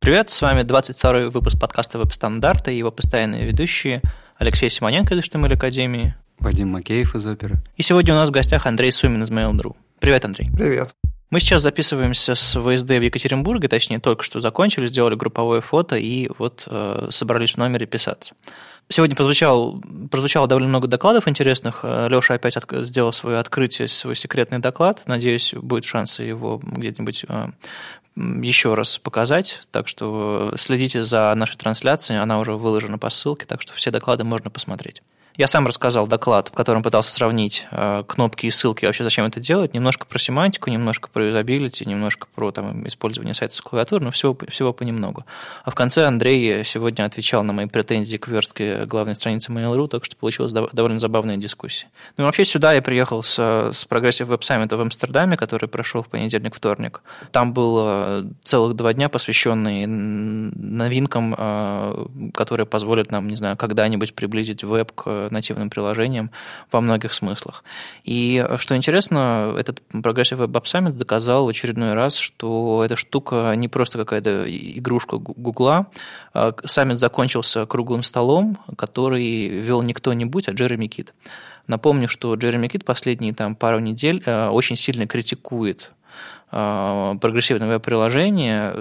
Привет, с вами 22-й выпуск подкаста «Веб-стандарты» и его постоянные ведущие Алексей Симоненко из HTML Академии, Вадим Макеев из оперы. И сегодня у нас в гостях Андрей Сумин из Mail.ru. Привет, Андрей. Привет. Мы сейчас записываемся с ВСД в Екатеринбурге, точнее, только что закончили, сделали групповое фото и вот э, собрались в номере писаться. Сегодня прозвучал, прозвучало довольно много докладов интересных. Э, Леша опять от, сделал свое открытие, свой секретный доклад. Надеюсь, будет шанс его где-нибудь э, еще раз показать. Так что следите за нашей трансляцией, она уже выложена по ссылке, так что все доклады можно посмотреть. Я сам рассказал доклад, в котором пытался сравнить э, кнопки и ссылки, вообще зачем это делать, немножко про семантику, немножко про юзабилити, немножко про там, использование сайта с клавиатуры, но всего, всего понемногу. А в конце Андрей сегодня отвечал на мои претензии к верстке главной страницы Mail.ru, так что получилась довольно забавная дискуссия. Ну и вообще сюда я приехал с, с Web Summit в Амстердаме, который прошел в понедельник-вторник. Там было целых два дня, посвященные новинкам, э, которые позволят нам, не знаю, когда-нибудь приблизить веб к нативным приложением во многих смыслах. И что интересно, этот Progressive Web App Summit доказал в очередной раз, что эта штука не просто какая-то игрушка Гугла. Саммит закончился круглым столом, который вел не кто-нибудь, а Джереми Кит. Напомню, что Джереми Кит последние там, пару недель э, очень сильно критикует Э, прогрессивные веб-приложения,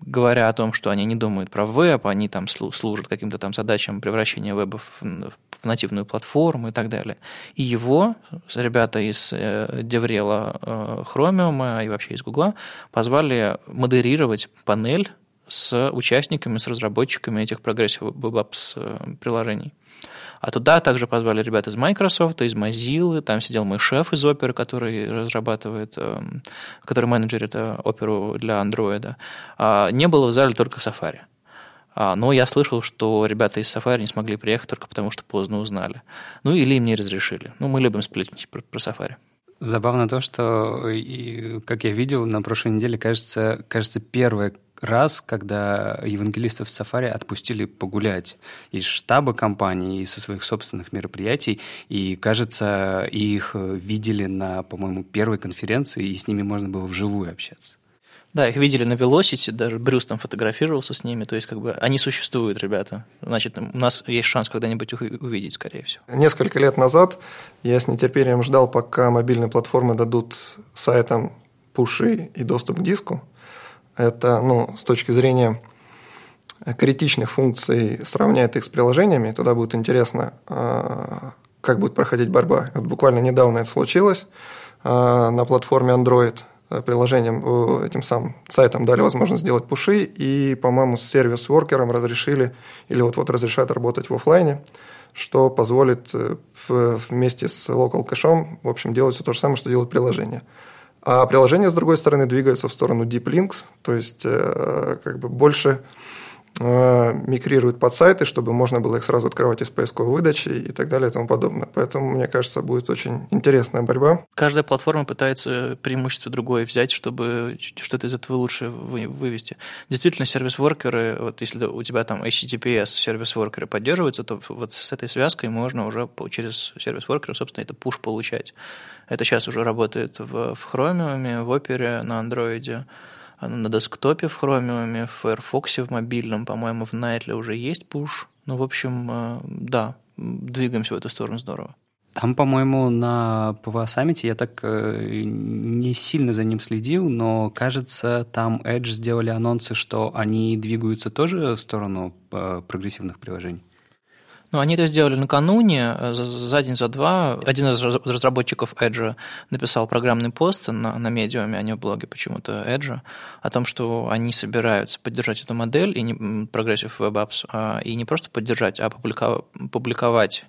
говоря о том, что они не думают про веб, они там служат каким-то там задачам превращения веба в, в нативную платформу и так далее. И его ребята из DevRel а э, Chromium и вообще из Гугла позвали модерировать панель с участниками, с разработчиками этих Progressive Web Apps э, приложений. А туда также позвали ребят из Microsoft, из Mozilla, там сидел мой шеф из Opera, который разрабатывает, эм, который менеджерит оперу для Android. А не было в зале только Safari. А, но я слышал, что ребята из Safari не смогли приехать только потому, что поздно узнали. Ну или им не разрешили. Ну, мы любим сплетничать про, про Safari. Забавно то, что, как я видел на прошлой неделе, кажется, кажется первое раз, когда евангелистов Сафари отпустили погулять из штаба компании и со своих собственных мероприятий, и, кажется, их видели на, по-моему, первой конференции, и с ними можно было вживую общаться. Да, их видели на Velocity, даже Брюс там фотографировался с ними, то есть как бы они существуют, ребята. Значит, у нас есть шанс когда-нибудь их увидеть, скорее всего. Несколько лет назад я с нетерпением ждал, пока мобильные платформы дадут сайтам пуши и доступ к диску. Это, ну, с точки зрения критичных функций сравняет их с приложениями, тогда будет интересно, а, как будет проходить борьба. Вот буквально недавно это случилось а, на платформе Android приложением, э, этим самым сайтом дали возможность сделать пуши, и, по-моему, с сервис-воркером разрешили, или вот-вот разрешают работать в офлайне, что позволит э, вместе с local кэшом, в общем, делать все то же самое, что делает приложение. А приложения, с другой стороны, двигаются в сторону Deep Links, то есть э, как бы больше мигрируют под сайты, чтобы можно было их сразу открывать из поисковой выдачи и так далее и тому подобное. Поэтому, мне кажется, будет очень интересная борьба. Каждая платформа пытается преимущество другое взять, чтобы что-то из этого лучше вывести. Действительно, сервис-воркеры, вот если у тебя там HTTPS сервис-воркеры поддерживаются, то вот с этой связкой можно уже через сервис-воркеры, собственно, это push получать. Это сейчас уже работает в, в Chromium, в Opera, на Android, на десктопе в Chromium, в Firefox в мобильном, по-моему, в Nightly уже есть push. Ну, в общем, э, да, двигаемся в эту сторону здорово. Там, по-моему, на PWA саммите я так э, не сильно за ним следил, но кажется, там Edge сделали анонсы, что они двигаются тоже в сторону э, прогрессивных приложений. Ну, они это сделали накануне, э, за день, за два. Один из разработчиков Edge написал программный пост на, на Medium е, а не в блоге почему-то Edge, о том, что они собираются поддержать эту модель, и не, Progressive Web Apps, а, и не просто поддержать, а публиковать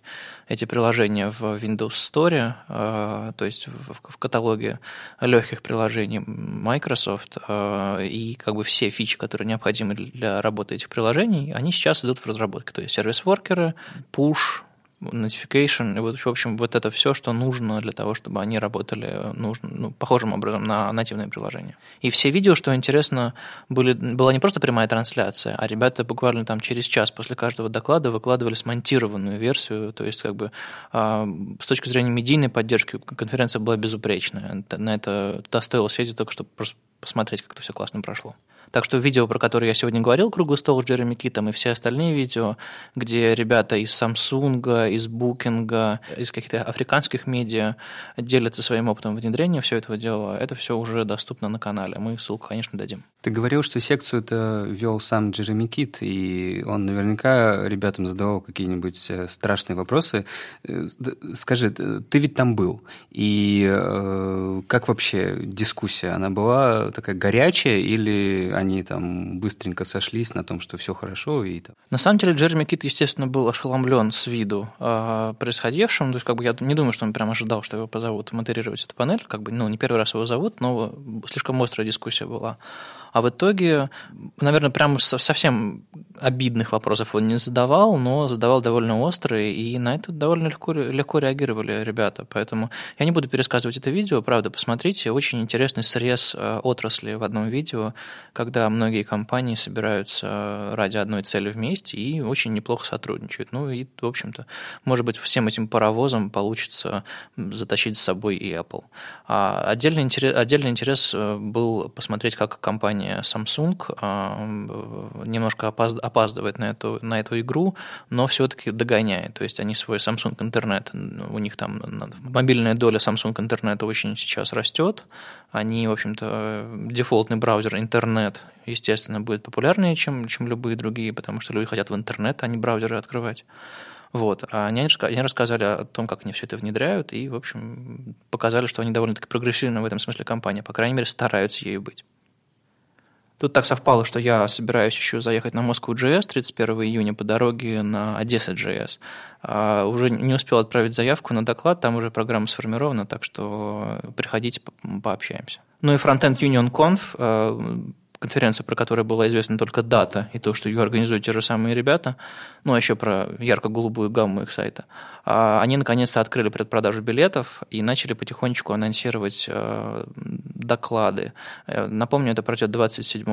эти приложения в Windows Store, а, то есть в каталоге легких приложений Microsoft, а, и как бы все фичи, которые необходимы для работы этих приложений, они сейчас идут в разработку. То есть сервис-воркеры, push, notification, и вот, в общем, вот это все, что нужно для того, чтобы они работали нужно, ну, похожим образом на нативные приложения. И все видео, что интересно, были, была не просто прямая трансляция, а ребята буквально там через час после каждого доклада выкладывали смонтированную версию, то есть как бы э, с точки зрения медийной поддержки конференция была безупречная. На это туда стоило съездить только, чтобы просто посмотреть, как это все классно прошло. Так что видео, про которое я сегодня говорил, «Круглый стол» с Джереми Китом, и все остальные видео, где ребята из Samsung, из Booking, из каких-то африканских медиа делятся своим опытом внедрения всего этого дела, это все уже доступно на канале. Мы ссылку, конечно, дадим. Ты говорил, что секцию это вел сам Джереми Кит, и он наверняка ребятам задавал какие-нибудь э, страшные вопросы. Э, скажи, ты ведь там был, и э, как вообще дискуссия? Она была такая горячая, или они там быстренько сошлись на том, что все хорошо? И... На самом деле Джереми Кит, естественно, был ошеломлен с виду э, происходившим. То есть, как бы я не думаю, что он прям ожидал, что его позовут модерировать эту панель. Как бы, ну, не первый раз его зовут, но слишком острая дискуссия была. А в итоге, наверное, прям совсем обидных вопросов он не задавал, но задавал довольно острые, и на это довольно легко, легко реагировали ребята. Поэтому я не буду пересказывать это видео, правда, посмотрите. Очень интересный срез э, отрасли в одном видео, когда многие компании собираются ради одной цели вместе и очень неплохо сотрудничают. Ну и, в общем-то, может быть, всем этим паровозом получится затащить с собой и Apple. А отдельный интерес, отдельный интерес э, был посмотреть, как компания компания Samsung немножко опаздывает на эту, на эту игру, но все-таки догоняет. То есть они свой Samsung интернет, у них там мобильная доля Samsung интернета очень сейчас растет. Они, в общем-то, дефолтный браузер интернет, естественно, будет популярнее, чем, чем любые другие, потому что люди хотят в интернет, а не браузеры открывать. Вот. А они, они рассказали о том, как они все это внедряют, и, в общем, показали, что они довольно-таки прогрессивны в этом смысле компания, по крайней мере, стараются ею быть. Тут так совпало, что я собираюсь еще заехать на Москву JS 31 июня по дороге на Одесса JS. А уже не успел отправить заявку на доклад, там уже программа сформирована, так что приходите, пообщаемся. Ну и Frontend Union Conf а, конференция, про которую была известна только дата, и то, что ее организуют те же самые ребята, ну, а еще про ярко-голубую гамму их сайта, а, они наконец-то открыли предпродажу билетов и начали потихонечку анонсировать э, доклады. Э, напомню, это пройдет 27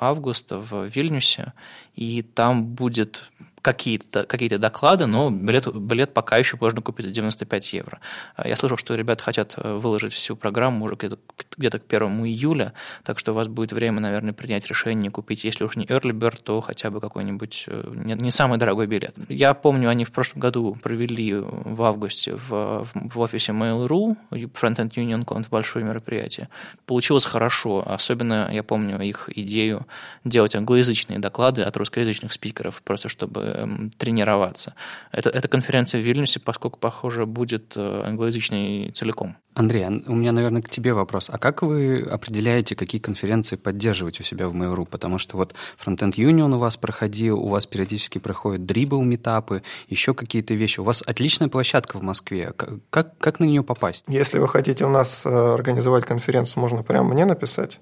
августа в Вильнюсе, и там будет какие-то какие доклады, но билет, билет пока еще можно купить за 95 евро. А я слышал, что ребята хотят э, выложить всю программу уже где-то, к 1 июля, так что у вас будет время, наверное, принять решение купить, если уж не Early Bird, то хотя бы какой-нибудь э, не, не самый дорогой билет. Я помню, они в прошлом году провели в августе в, в офисе Mail.ru Frontend Union Conf большое мероприятие. Получилось хорошо, особенно я помню их идею делать англоязычные доклады от русскоязычных спикеров, просто чтобы тренироваться. Это, эта конференция в Вильнюсе, поскольку, похоже, будет э, англоязычной целиком. Андрей, у меня, наверное, к тебе вопрос. А как вы определяете, какие конференции поддерживать у себя в Mail.ru? Потому что вот Frontend Union у вас проходил, у вас периодически проходят Dribble метапы, еще какие-то вещи. У вас отличная площадка в Москве. Как, как на нее попасть? Если вы хотите у нас э, организовать конференцию, можно прямо мне написать.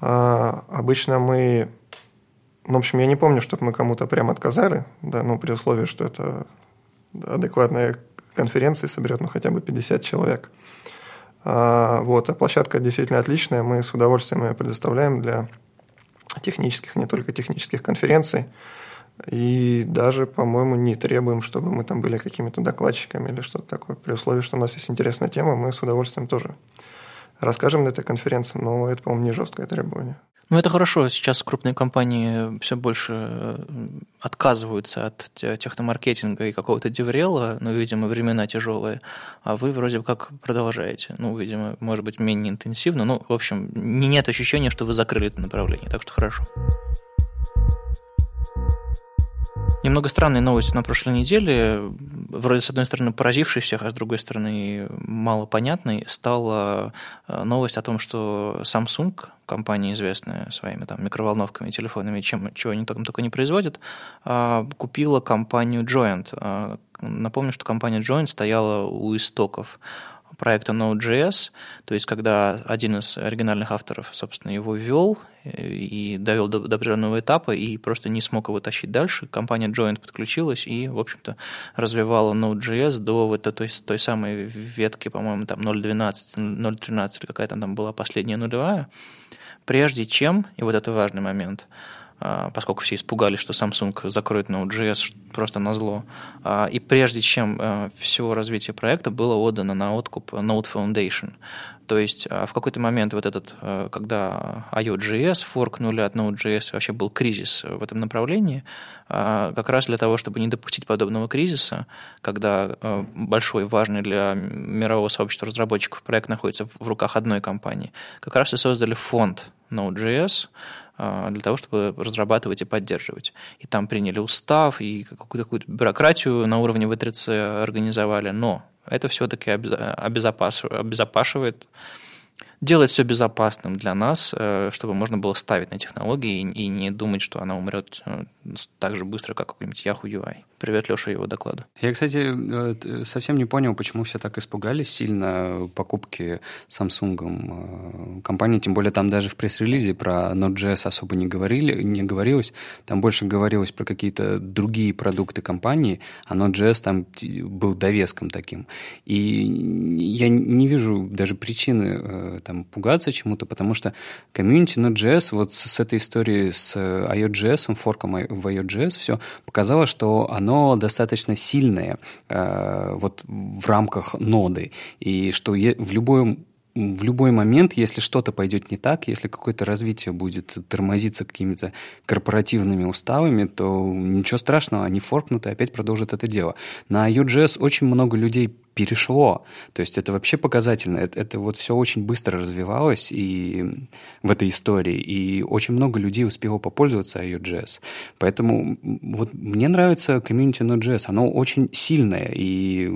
А, обычно мы в общем, я не помню, чтобы мы кому-то прямо отказали, да, ну, при условии, что это адекватная конференция соберет, ну, хотя бы 50 человек. А, вот, а площадка действительно отличная, мы с удовольствием ее предоставляем для технических, не только технических конференций. И даже, по-моему, не требуем, чтобы мы там были какими-то докладчиками или что-то такое. При условии, что у нас есть интересная тема, мы с удовольствием тоже расскажем на этой конференции, но это, по-моему, не жесткое требование. Ну, это хорошо. Сейчас крупные компании все больше э, отказываются от техномаркетинга и какого-то деврела, ну, видимо, времена тяжелые, а вы вроде как продолжаете. Ну, видимо, может быть, менее интенсивно. Ну, в общем, нет ощущения, что вы закрыли это направление, так что хорошо. Немного странной новостью на прошлой неделе, вроде с одной стороны поразившей всех, а с другой стороны мало понятной, стала э, новость о том, что Samsung, компания известная своими там микроволновками, телефонами, чем, чего они там только не производят, а, купила компанию Joint. А, напомню, что компания Joint стояла у истоков проекта Node.js, то есть когда один из оригинальных авторов, собственно, его ввел и довел до, до определенного этапа и просто не смог его тащить дальше, компания Joint подключилась и, в общем-то, развивала Node.js до вот той, той самой ветки, по-моему, там 0.12, 0.13 или какая-то там была последняя нулевая, прежде чем, и вот это важный момент, поскольку все испугались, что Samsung закроет Node.js просто на зло. А, и прежде чем а, все развитие проекта было отдано на откуп Node Foundation. То есть в какой-то момент вот этот, когда IO.js форкнули от Node.js, вообще был кризис в этом направлении, как раз для того, чтобы не допустить подобного кризиса, когда большой, важный для мирового сообщества разработчиков проект находится в руках одной компании, как раз и создали фонд Node.js, а, для того, чтобы разрабатывать и поддерживать. И там приняли устав, и какую-то, какую бюрократию на уровне V3C организовали, но это все-таки обезопашивает делать все безопасным для нас, э, чтобы можно было ставить на технологии и не думать, что она умрет э, так же быстро, как какой-нибудь Yahoo UI. Привет, Леша, его докладу. Я, кстати, э, совсем не понял, почему все так испугались сильно покупки Samsung компании, тем более там даже в пресс-релизе про Node.js особо не говорили, не говорилось, там больше говорилось про какие-то другие продукты компании, а Node.js там был довеском таким. И я не вижу даже причины там там пугаться чему-то, потому что комьюнити Node.js вот с, с этой историей с IOJS, форком в IOJS, все показало, что оно достаточно сильное э, вот в рамках ноды, и что в любой в любой момент, если что-то пойдет не так, если какое-то развитие будет тормозиться какими-то корпоративными уставами, то ничего страшного, они форкнут и опять продолжат это дело. На UJS очень много людей перешло. То есть это вообще показательно. Это, это вот все очень быстро развивалось и в этой истории, и очень много людей успело попользоваться IOJS. Поэтому вот мне нравится комьюнити Node.js. Оно очень сильное, и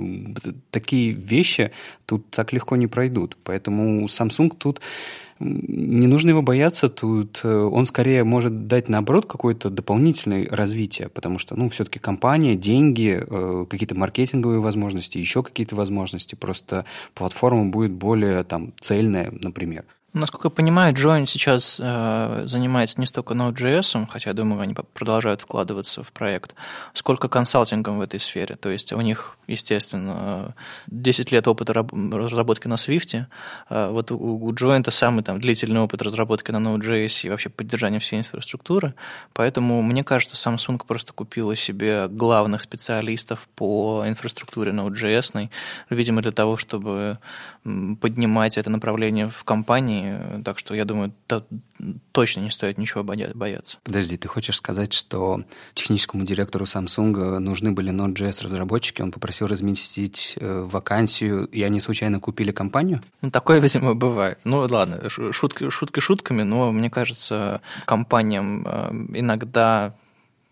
такие вещи тут так легко не пройдут. Поэтому Samsung тут не нужно его бояться, тут э, он скорее может дать, наоборот, какое-то дополнительное развитие, потому что, ну, все-таки компания, деньги, э, какие-то маркетинговые возможности, еще какие-то возможности, просто платформа будет более там цельная, например. Насколько я понимаю, Join сейчас э, занимается не столько Node.js, хотя, я думаю, они продолжают вкладываться в проект, сколько консалтингом в этой сфере. То есть у них, естественно, 10 лет опыта разработки на Swift. Э, вот у Join это самый там, длительный опыт разработки на Node.js и вообще поддержания всей инфраструктуры. Поэтому, мне кажется, Samsung просто купила себе главных специалистов по инфраструктуре Node.js, видимо, для того, чтобы поднимать это направление в компании так что я думаю, точно не стоит ничего бояться. Подожди, ты хочешь сказать, что техническому директору Samsung нужны были Node.js разработчики, он попросил разместить э, вакансию, и они случайно купили компанию? Ну, такое, видимо, бывает. Ну, ладно, шутки, шутки шутками, но мне кажется, компаниям э, иногда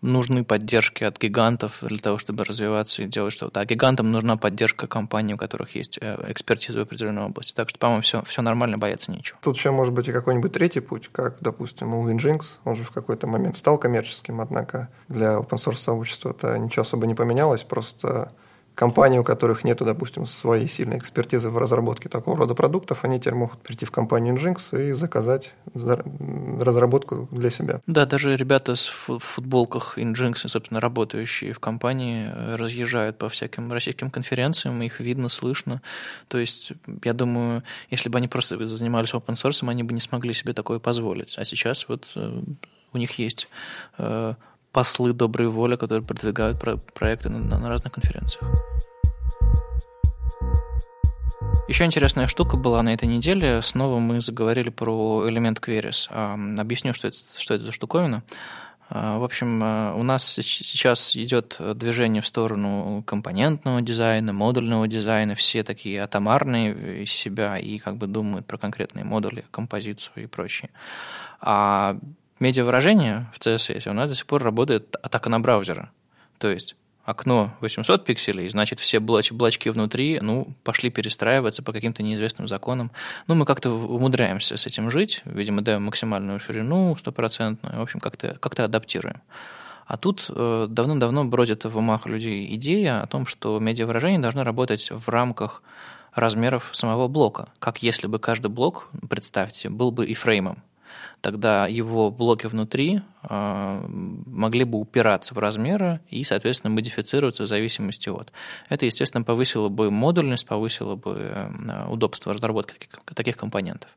нужны поддержки от гигантов для того, чтобы развиваться и делать что-то. А гигантам нужна поддержка компаний, у которых есть э, экспертиза в определенной области. Так что, по-моему, все, все нормально, бояться нечего. Тут еще может быть и какой-нибудь третий путь, как, допустим, у Nginx. Он же в какой-то момент стал коммерческим, однако для open source сообщества это ничего особо не поменялось, просто компании, у которых нет, допустим, своей сильной экспертизы в разработке такого рода продуктов, они теперь могут прийти в компанию Nginx и заказать разработку для себя. Да, даже ребята с футболках Nginx, собственно, работающие в компании, разъезжают по всяким российским конференциям, их видно, слышно. То есть, я думаю, если бы они просто занимались open source, они бы не смогли себе такое позволить. А сейчас вот э, у них есть э, послы доброй воли, которые продвигают про проекты на, на разных конференциях. Еще интересная штука была на этой неделе. Снова мы заговорили про элемент Queries. Объясню, что это, что это за штуковина. А, в общем, а, у нас сейчас идет движение в сторону компонентного дизайна, модульного дизайна. Все такие атомарные из себя и как бы думают про конкретные модули, композицию и прочее. А медиавыражение в CSS нас до сих пор работает атака на браузера. То есть окно 800 пикселей, значит, все блоч, блочки внутри, ну, пошли перестраиваться по каким-то неизвестным законам. Ну, мы как-то умудряемся с этим жить, видимо, даем максимальную ширину стопроцентную, в общем, как-то как адаптируем. А тут э, давно-давно бродит в умах людей идея о том, что медиавыражение должно работать в рамках размеров самого блока, как если бы каждый блок, представьте, был бы и фреймом. Тогда его блоки внутри э, могли бы упираться в размеры и, соответственно, модифицироваться в зависимости от. Это, естественно, повысило бы модульность, повысило бы э, удобство разработки таких, компонентов.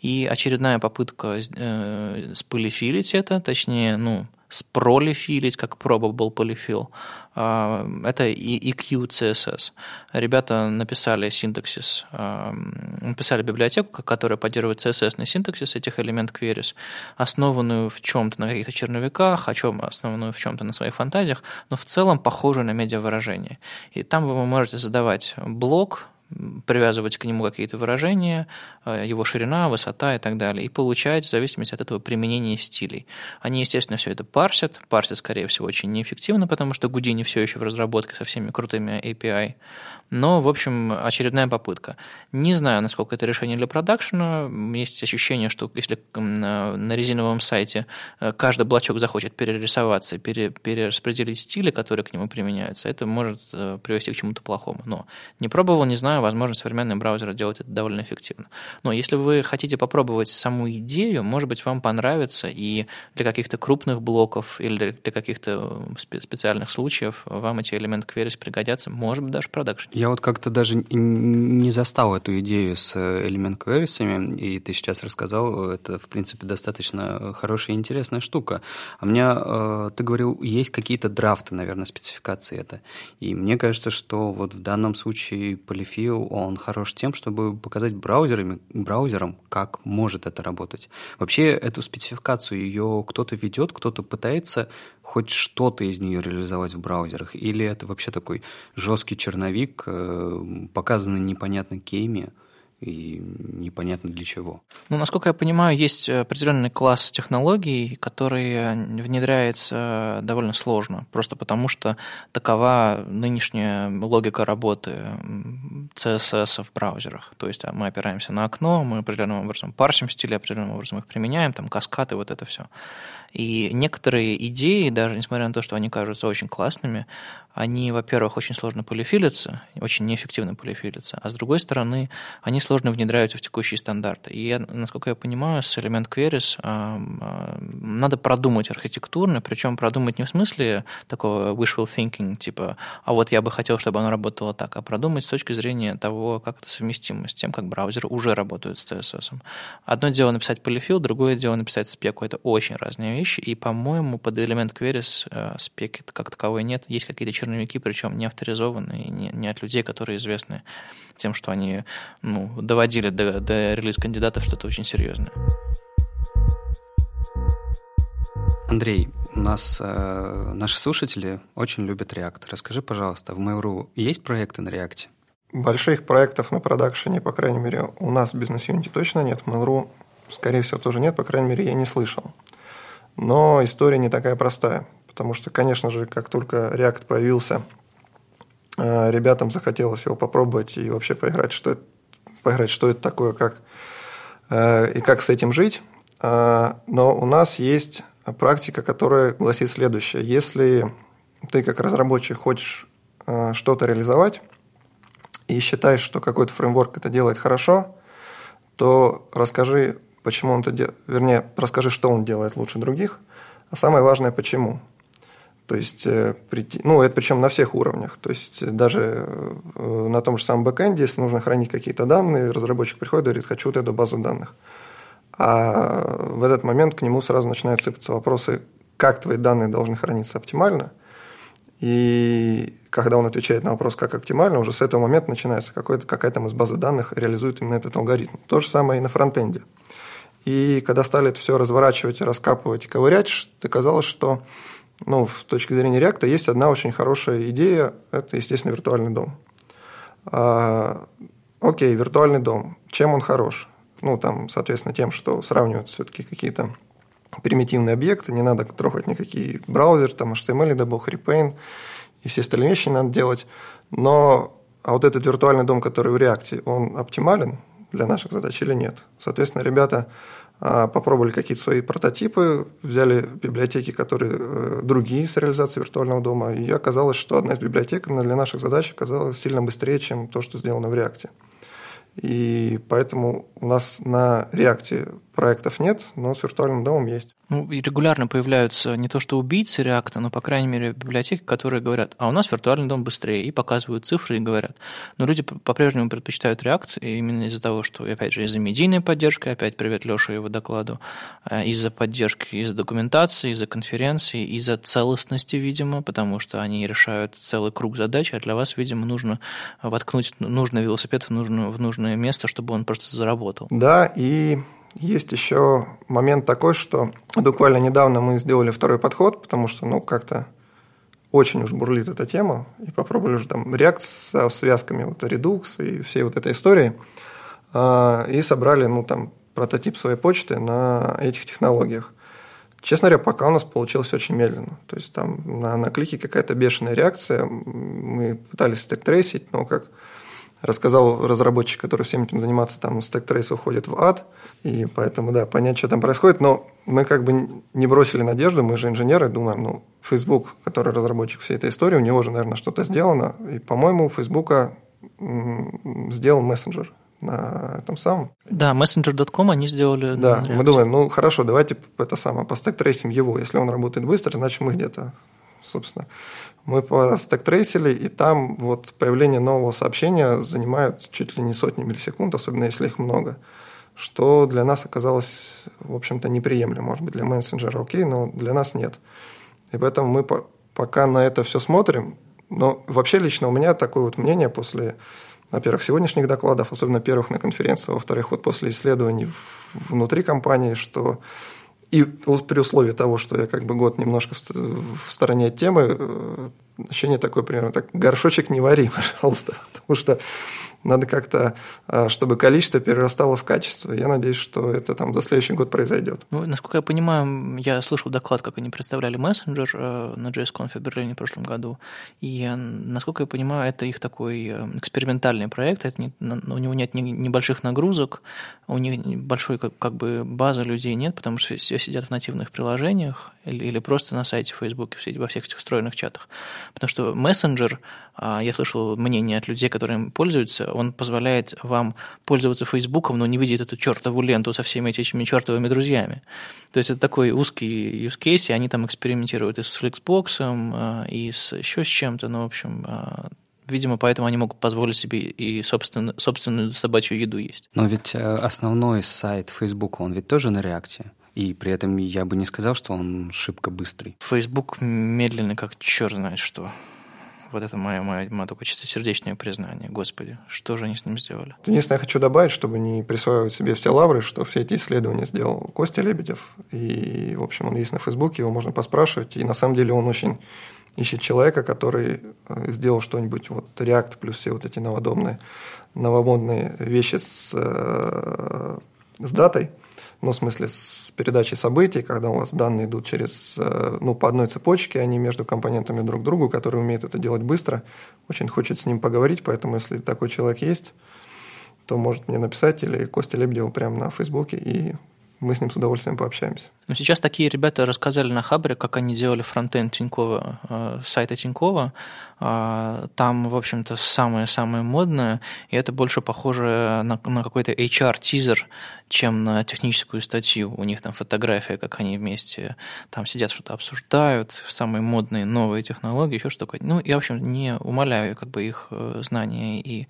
И очередная попытка э, сполифилить это, точнее, ну, спролифилить, как probable polyfill. А, это EQ CSS. Ребята написали синтаксис, а, написали библиотеку, которая поддерживает CSS синтаксис этих элемент queries, основанную в чем-то на каких-то черновиках, о чем основанную в чем-то на своих фантазиях, но в целом похожую на медиавыражение. И там вы можете задавать блок, привязывать к нему какие-то выражения, э, его ширина, высота и так далее, и получать в зависимости от этого применения стилей. Они, естественно, все это парсят, парсят, скорее всего, очень неэффективно, потому что Гудини все еще в разработке со всеми крутыми API, но, в общем, очередная попытка. Не знаю, насколько это решение для продакшена. Есть ощущение, что если на резиновом сайте э, каждый блочок захочет перерисоваться, пере, перераспределить стили, которые к нему применяются, это может э, привести к чему-то плохому. Но не пробовал, не знаю, возможно, современные браузеры делают это довольно эффективно. Но если вы хотите попробовать саму идею, может быть, вам понравится, и для каких-то крупных блоков или для каких-то э, специальных случаев вам эти элементы queries пригодятся, может быть, даже в продакшене. Я вот как-то даже не застал эту идею с элемент queries, и ты сейчас рассказал, это, в принципе, достаточно хорошая и интересная штука. А мне, э, ты говорил, есть какие-то драфты, наверное, спецификации это. И мне кажется, что вот в данном случае Polyfill, он хорош тем, чтобы показать браузерами, браузерам, как может это работать. Вообще, эту спецификацию, ее кто-то ведет, кто-то пытается хоть что-то из нее реализовать в браузерах? Или это вообще такой жесткий черновик, э, показанный непонятно кеми, и непонятно для чего. Ну, насколько я понимаю, есть определенный класс технологий, который внедряется довольно сложно, просто потому что такова нынешняя логика работы CSS в браузерах. То есть а, мы опираемся на окно, мы определенным образом парсим стили, определенным образом их применяем, там каскады, вот это все. И некоторые идеи, даже несмотря на то, что они кажутся очень классными, они, во-первых, очень сложно полифилятся, очень неэффективно полифилятся, а с другой стороны, они сложно внедряются в текущие стандарты. И, я, насколько я понимаю, с Element Queries э, э, надо продумать архитектурно, причем продумать не в смысле такого wishful thinking, типа, а вот я бы хотел, чтобы оно работало так, а продумать с точки зрения того, как это совместимо с тем, как браузеры уже работают с CSS. Одно дело написать полифил, другое дело написать спеку. Это очень разные вещи, и, по-моему, под Element Queries э, спеки как таковой нет. Есть какие-то черновики, причем не авторизованные, не, не от людей, которые известны тем, что они ну, доводили до, до релиз кандидатов что-то очень серьезное. Андрей, у нас э, наши слушатели очень любят React. Расскажи, пожалуйста, в Mail.ru есть проекты на React? Больших проектов на продакшене, по крайней мере, у нас в Unity точно нет. В Mail.ru, скорее всего, тоже нет, по крайней мере, я не слышал. Но история не такая простая. Потому что, конечно же, как только React появился, э, ребятам захотелось его попробовать и вообще поиграть, что это, поиграть, что это такое, как, э, и как с этим жить. Э, но у нас есть практика, которая гласит следующее. Если ты как разработчик хочешь что-то реализовать и считаешь, что какой-то фреймворк это делает хорошо, то расскажи, почему он это делает, вернее, расскажи, что он делает лучше других, а самое важное, почему. То есть э, прийти, ну, это причем на всех уровнях. То есть даже э, на том же самом бэкэнде, если нужно хранить какие-то данные, разработчик приходит и говорит, хочу вот эту базу данных. А в этот момент к нему сразу начинают сыпаться вопросы, как твои данные должны храниться оптимально. И когда он отвечает на вопрос, как оптимально, уже с этого момента начинается какой-то, какая там из базы данных реализует именно этот алгоритм. То же самое и на фронтенде. И когда стали это все разворачивать, раскапывать и ковырять, оказалось, что ну, с точки зрения React есть одна очень хорошая идея, это, естественно, виртуальный дом. А, окей, виртуальный дом. Чем он хорош? Ну, там, соответственно, тем, что сравнивают все-таки какие-то примитивные объекты, не надо трогать никакие браузеры, там, HTML, да бог, Repaint, и все остальные вещи надо делать. Но а вот этот виртуальный дом, который в React, он оптимален для наших задач или нет? Соответственно, ребята а, попробовали какие-то свои прототипы, взяли библиотеки, которые э, другие с реализацией виртуального дома, и оказалось, что одна из библиотек для наших задач оказалась сильно быстрее, чем то, что сделано в React. И поэтому у нас на React проектов нет, но с виртуальным домом есть. Ну, и регулярно появляются не то что убийцы React, но, по крайней мере, библиотеки, которые говорят, а у нас виртуальный дом быстрее, и показывают цифры и говорят. Но люди по-прежнему предпочитают React именно из-за того, что, опять же, из-за медийной поддержки, опять привет Леше его докладу, э, из-за поддержки, из-за документации, из-за конференции, из-за целостности, видимо, потому что они решают целый круг задач, а для вас, видимо, нужно воткнуть нужный велосипед в нужное, в нужное место, чтобы он просто заработал. Да, и есть еще момент такой, что буквально недавно мы сделали второй подход, потому что, ну, как-то очень уж бурлит эта тема, и попробовали уже там React со связками, вот Redux и всей вот этой истории, а, и собрали, ну, там, прототип своей почты на этих технологиях. Честно говоря, пока у нас получилось очень медленно. То есть там на, на клике какая-то бешеная реакция. Мы пытались стек-трейсить, но как рассказал разработчик, который всем этим занимается, там stack trace уходит в ад, и поэтому, да, понять, что там происходит, но мы как бы не бросили надежду, мы же инженеры, думаем, ну, Facebook, который разработчик всей этой истории, у него же, наверное, что-то сделано, и, по-моему, у Facebook сделал мессенджер на этом самом. Да, messenger.com они сделали. Да, мы думаем, ну хорошо, давайте это самое, по stack trace им его. Если он работает быстро, значит мы где-то собственно. Мы постек-трейсили, и там вот появление нового сообщения занимает чуть ли не сотни миллисекунд, особенно если их много, что для нас оказалось, в общем-то, неприемлемо. Может быть, для мессенджера окей, но для нас нет. И поэтому мы пока на это все смотрим, но вообще лично у меня такое вот мнение после, во-первых, сегодняшних докладов, особенно первых на конференции, во-вторых, вот после исследований внутри компании, что и при условии того, что я как бы год немножко в, стороне от темы, э, ощущение такое примерно, так, горшочек не вари, пожалуйста, потому что надо как-то, а, чтобы количество перерастало в качество. Я надеюсь, что это там до следующий год произойдет. Ну, насколько я понимаю, я слышал доклад, как они представляли мессенджер э, на JSConf в Берлине в прошлом году, и, насколько я понимаю, это их такой э, экспериментальный проект, это не, у него нет небольших нагрузок, у них большой как, как бы базы людей нет, потому что все сидят в нативных приложениях или, или просто на сайте Facebook, во всех этих встроенных чатах. Потому что мессенджер, а, я слышал мнение от людей, которые им пользуются, он позволяет вам пользоваться Фейсбуком, но не видеть эту чертову ленту со всеми этими чертовыми друзьями. То есть это такой узкий use case, и они там экспериментируют и с Flexbox, а, и с еще с чем-то, ну, в общем, а, Видимо, поэтому они могут позволить себе и собственную, собственную собачью еду есть. Но ведь э, основной сайт Facebook, он ведь тоже на реакте. И при этом я бы не сказал, что он шибко быстрый. Facebook медленный, как черт знает что. Вот это мое, мое, мое только чистосердечное признание. Господи, что же они с ним сделали? Единственное, я хочу добавить, чтобы не присваивать себе все лавры, что все эти исследования сделал Костя Лебедев. И, в общем, он есть на Фейсбуке, его можно поспрашивать. И на самом деле он очень ищет человека, который э, сделал что-нибудь, вот React плюс все вот эти новодобные, новомодные вещи с, э, с датой – ну, в смысле, с передачей событий, когда у вас данные идут через, э, ну, по одной цепочке, они между компонентами друг к другу, который умеет это делать быстро. Очень хочет с ним поговорить, поэтому, если такой человек есть, то может мне написать или Костя Лебедеву прямо на Фейсбуке, и мы с ним с удовольствием пообщаемся. Ну, сейчас такие ребята рассказали на Хабре, как они делали фронтенд Тинькова, э, сайта Тинькова. Э, там, в общем-то, самое-самое модное, и это больше похоже на, на какой-то HR-тизер, чем на техническую статью. У них там фотография, как они вместе там сидят, что-то обсуждают, самые модные новые технологии, еще что-то. Ну, я, в общем, не умоляю как бы их э, знания и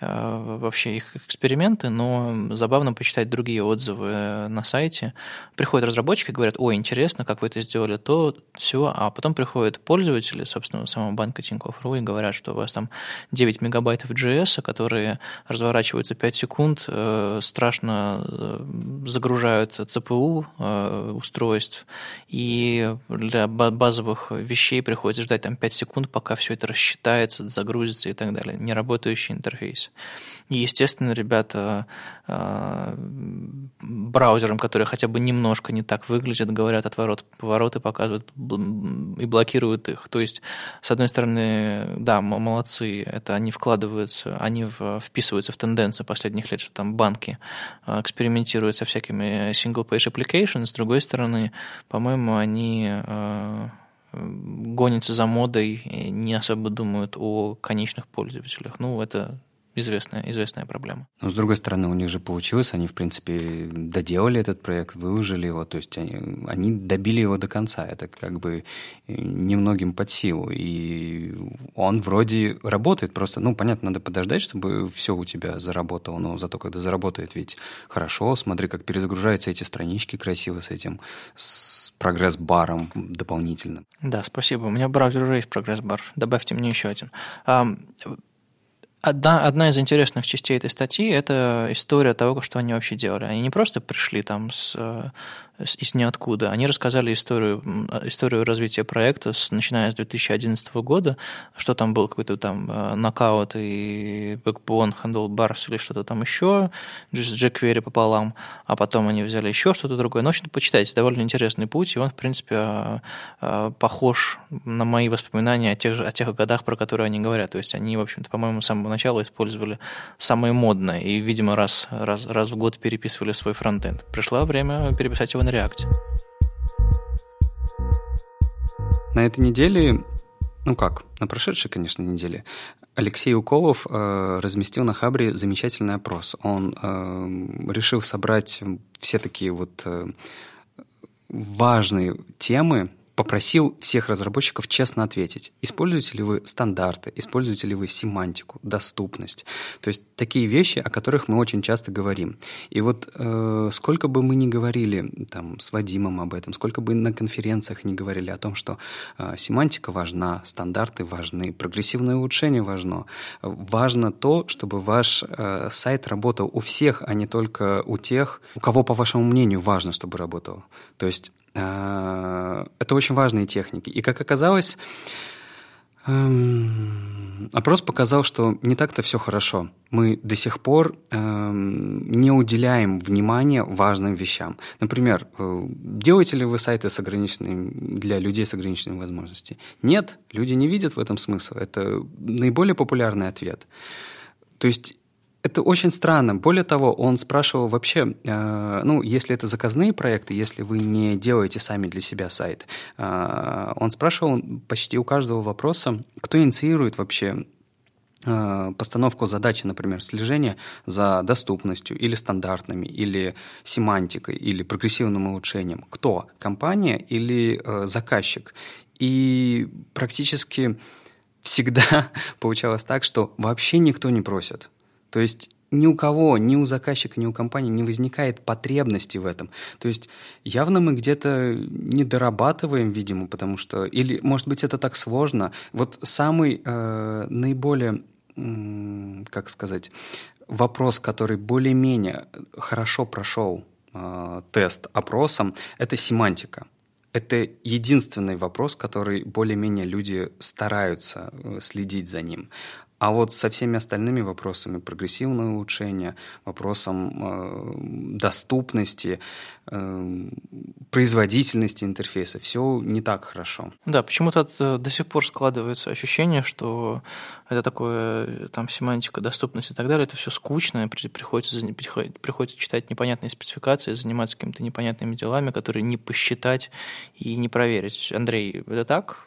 э, вообще их эксперименты, но забавно почитать другие отзывы на сайте. Приходят разработчики, говорят, ой, интересно, как вы это сделали, то все, а потом приходят пользователи, собственно, самого банка Тинькофф.ру и говорят, что у вас там 9 мегабайтов JS, которые разворачиваются 5 секунд, э, страшно э, загружают ЦПУ э, устройств, и для базовых вещей приходится ждать там 5 секунд, пока все это рассчитается, загрузится и так далее. Неработающий интерфейс. И, естественно, ребята э, браузерам, которые хотя бы немножко не так выглядят, говорят отворот, повороты показывают и блокируют их. То есть, с одной стороны, да, молодцы, это они вкладываются, они вписываются в тенденцию последних лет, что там банки э, экспериментируют со всякими single-page applications, с другой стороны, по-моему, они э, гонятся за модой, не особо думают о конечных пользователях. Ну, это известная, известная проблема. Но, с другой стороны, у них же получилось, они, в принципе, доделали этот проект, выложили его, то есть они, они добили его до конца. Это как бы немногим под силу. И он вроде работает, просто, ну, понятно, надо подождать, чтобы все у тебя заработало, но зато когда заработает, ведь хорошо, смотри, как перезагружаются эти странички красиво с этим, с прогресс-баром дополнительным. Да, спасибо. У меня в браузере уже есть прогресс-бар. Добавьте мне еще один. Одна, одна из интересных частей этой статьи – это история того, что они вообще делали. Они не просто пришли там с, из ниоткуда. Они рассказали историю, историю развития проекта, с, начиная с 2011 года, что там был какой-то там э, нокаут и backbone, handlebars или что-то там еще, с jQuery пополам, а потом они взяли еще что-то другое. Ну, в общем, почитайте, довольно интересный путь, и он, в принципе, э, э, похож на мои воспоминания о тех, же, о тех годах, про которые они говорят. То есть они, в общем-то, по-моему, с начала использовали самое модное, и, видимо, раз, раз, раз в год переписывали свой фронтенд. Пришло время переписать его на React. На этой неделе, ну как, на прошедшей, конечно, неделе, Алексей Уколов э, разместил на Хабре замечательный опрос. Он э, решил собрать все такие вот э, важные темы, попросил всех разработчиков честно ответить, используете ли вы стандарты, используете ли вы семантику, доступность. То есть такие вещи, о которых мы очень часто говорим. И вот э, сколько бы мы ни говорили там, с Вадимом об этом, сколько бы на конференциях не говорили о том, что э, семантика важна, стандарты важны, прогрессивное улучшение важно, важно то, чтобы ваш э, сайт работал у всех, а не только у тех, у кого, по вашему мнению, важно, чтобы работал. То есть это очень важные техники. И как оказалось, эм, опрос показал, что не так-то все хорошо. Мы до сих пор эм, не уделяем внимания важным вещам. Например, э, делаете ли вы сайты с ограниченными, для людей с ограниченными возможностями? Нет, люди не видят в этом смысла. Это наиболее популярный ответ. То есть это очень странно. Более того, он спрашивал вообще, э, ну, если это заказные проекты, если вы не делаете сами для себя сайт, э, он спрашивал почти у каждого вопроса, кто инициирует вообще э, постановку задачи, например, слежения за доступностью или стандартными, или семантикой, или прогрессивным улучшением. Кто? Компания или э, заказчик? И практически всегда получалось так, что вообще никто не просит. То есть ни у кого, ни у заказчика, ни у компании не возникает потребности в этом. То есть явно мы где-то не дорабатываем, видимо, потому что... Или, может быть, это так сложно. Вот самый э, наиболее, как сказать, вопрос, который более-менее хорошо прошел э, тест опросом, это семантика. Это единственный вопрос, который более-менее люди стараются э, следить за ним. А вот со всеми остальными вопросами прогрессивного улучшения, вопросом э, доступности, э, производительности интерфейса, все не так хорошо. Да, почему-то э, до сих пор складывается ощущение, что это такое, э, там, семантика, доступность и так далее, это все скучно, приходится, приходится читать непонятные спецификации, заниматься какими-то непонятными делами, которые не посчитать и не проверить. Андрей, это так?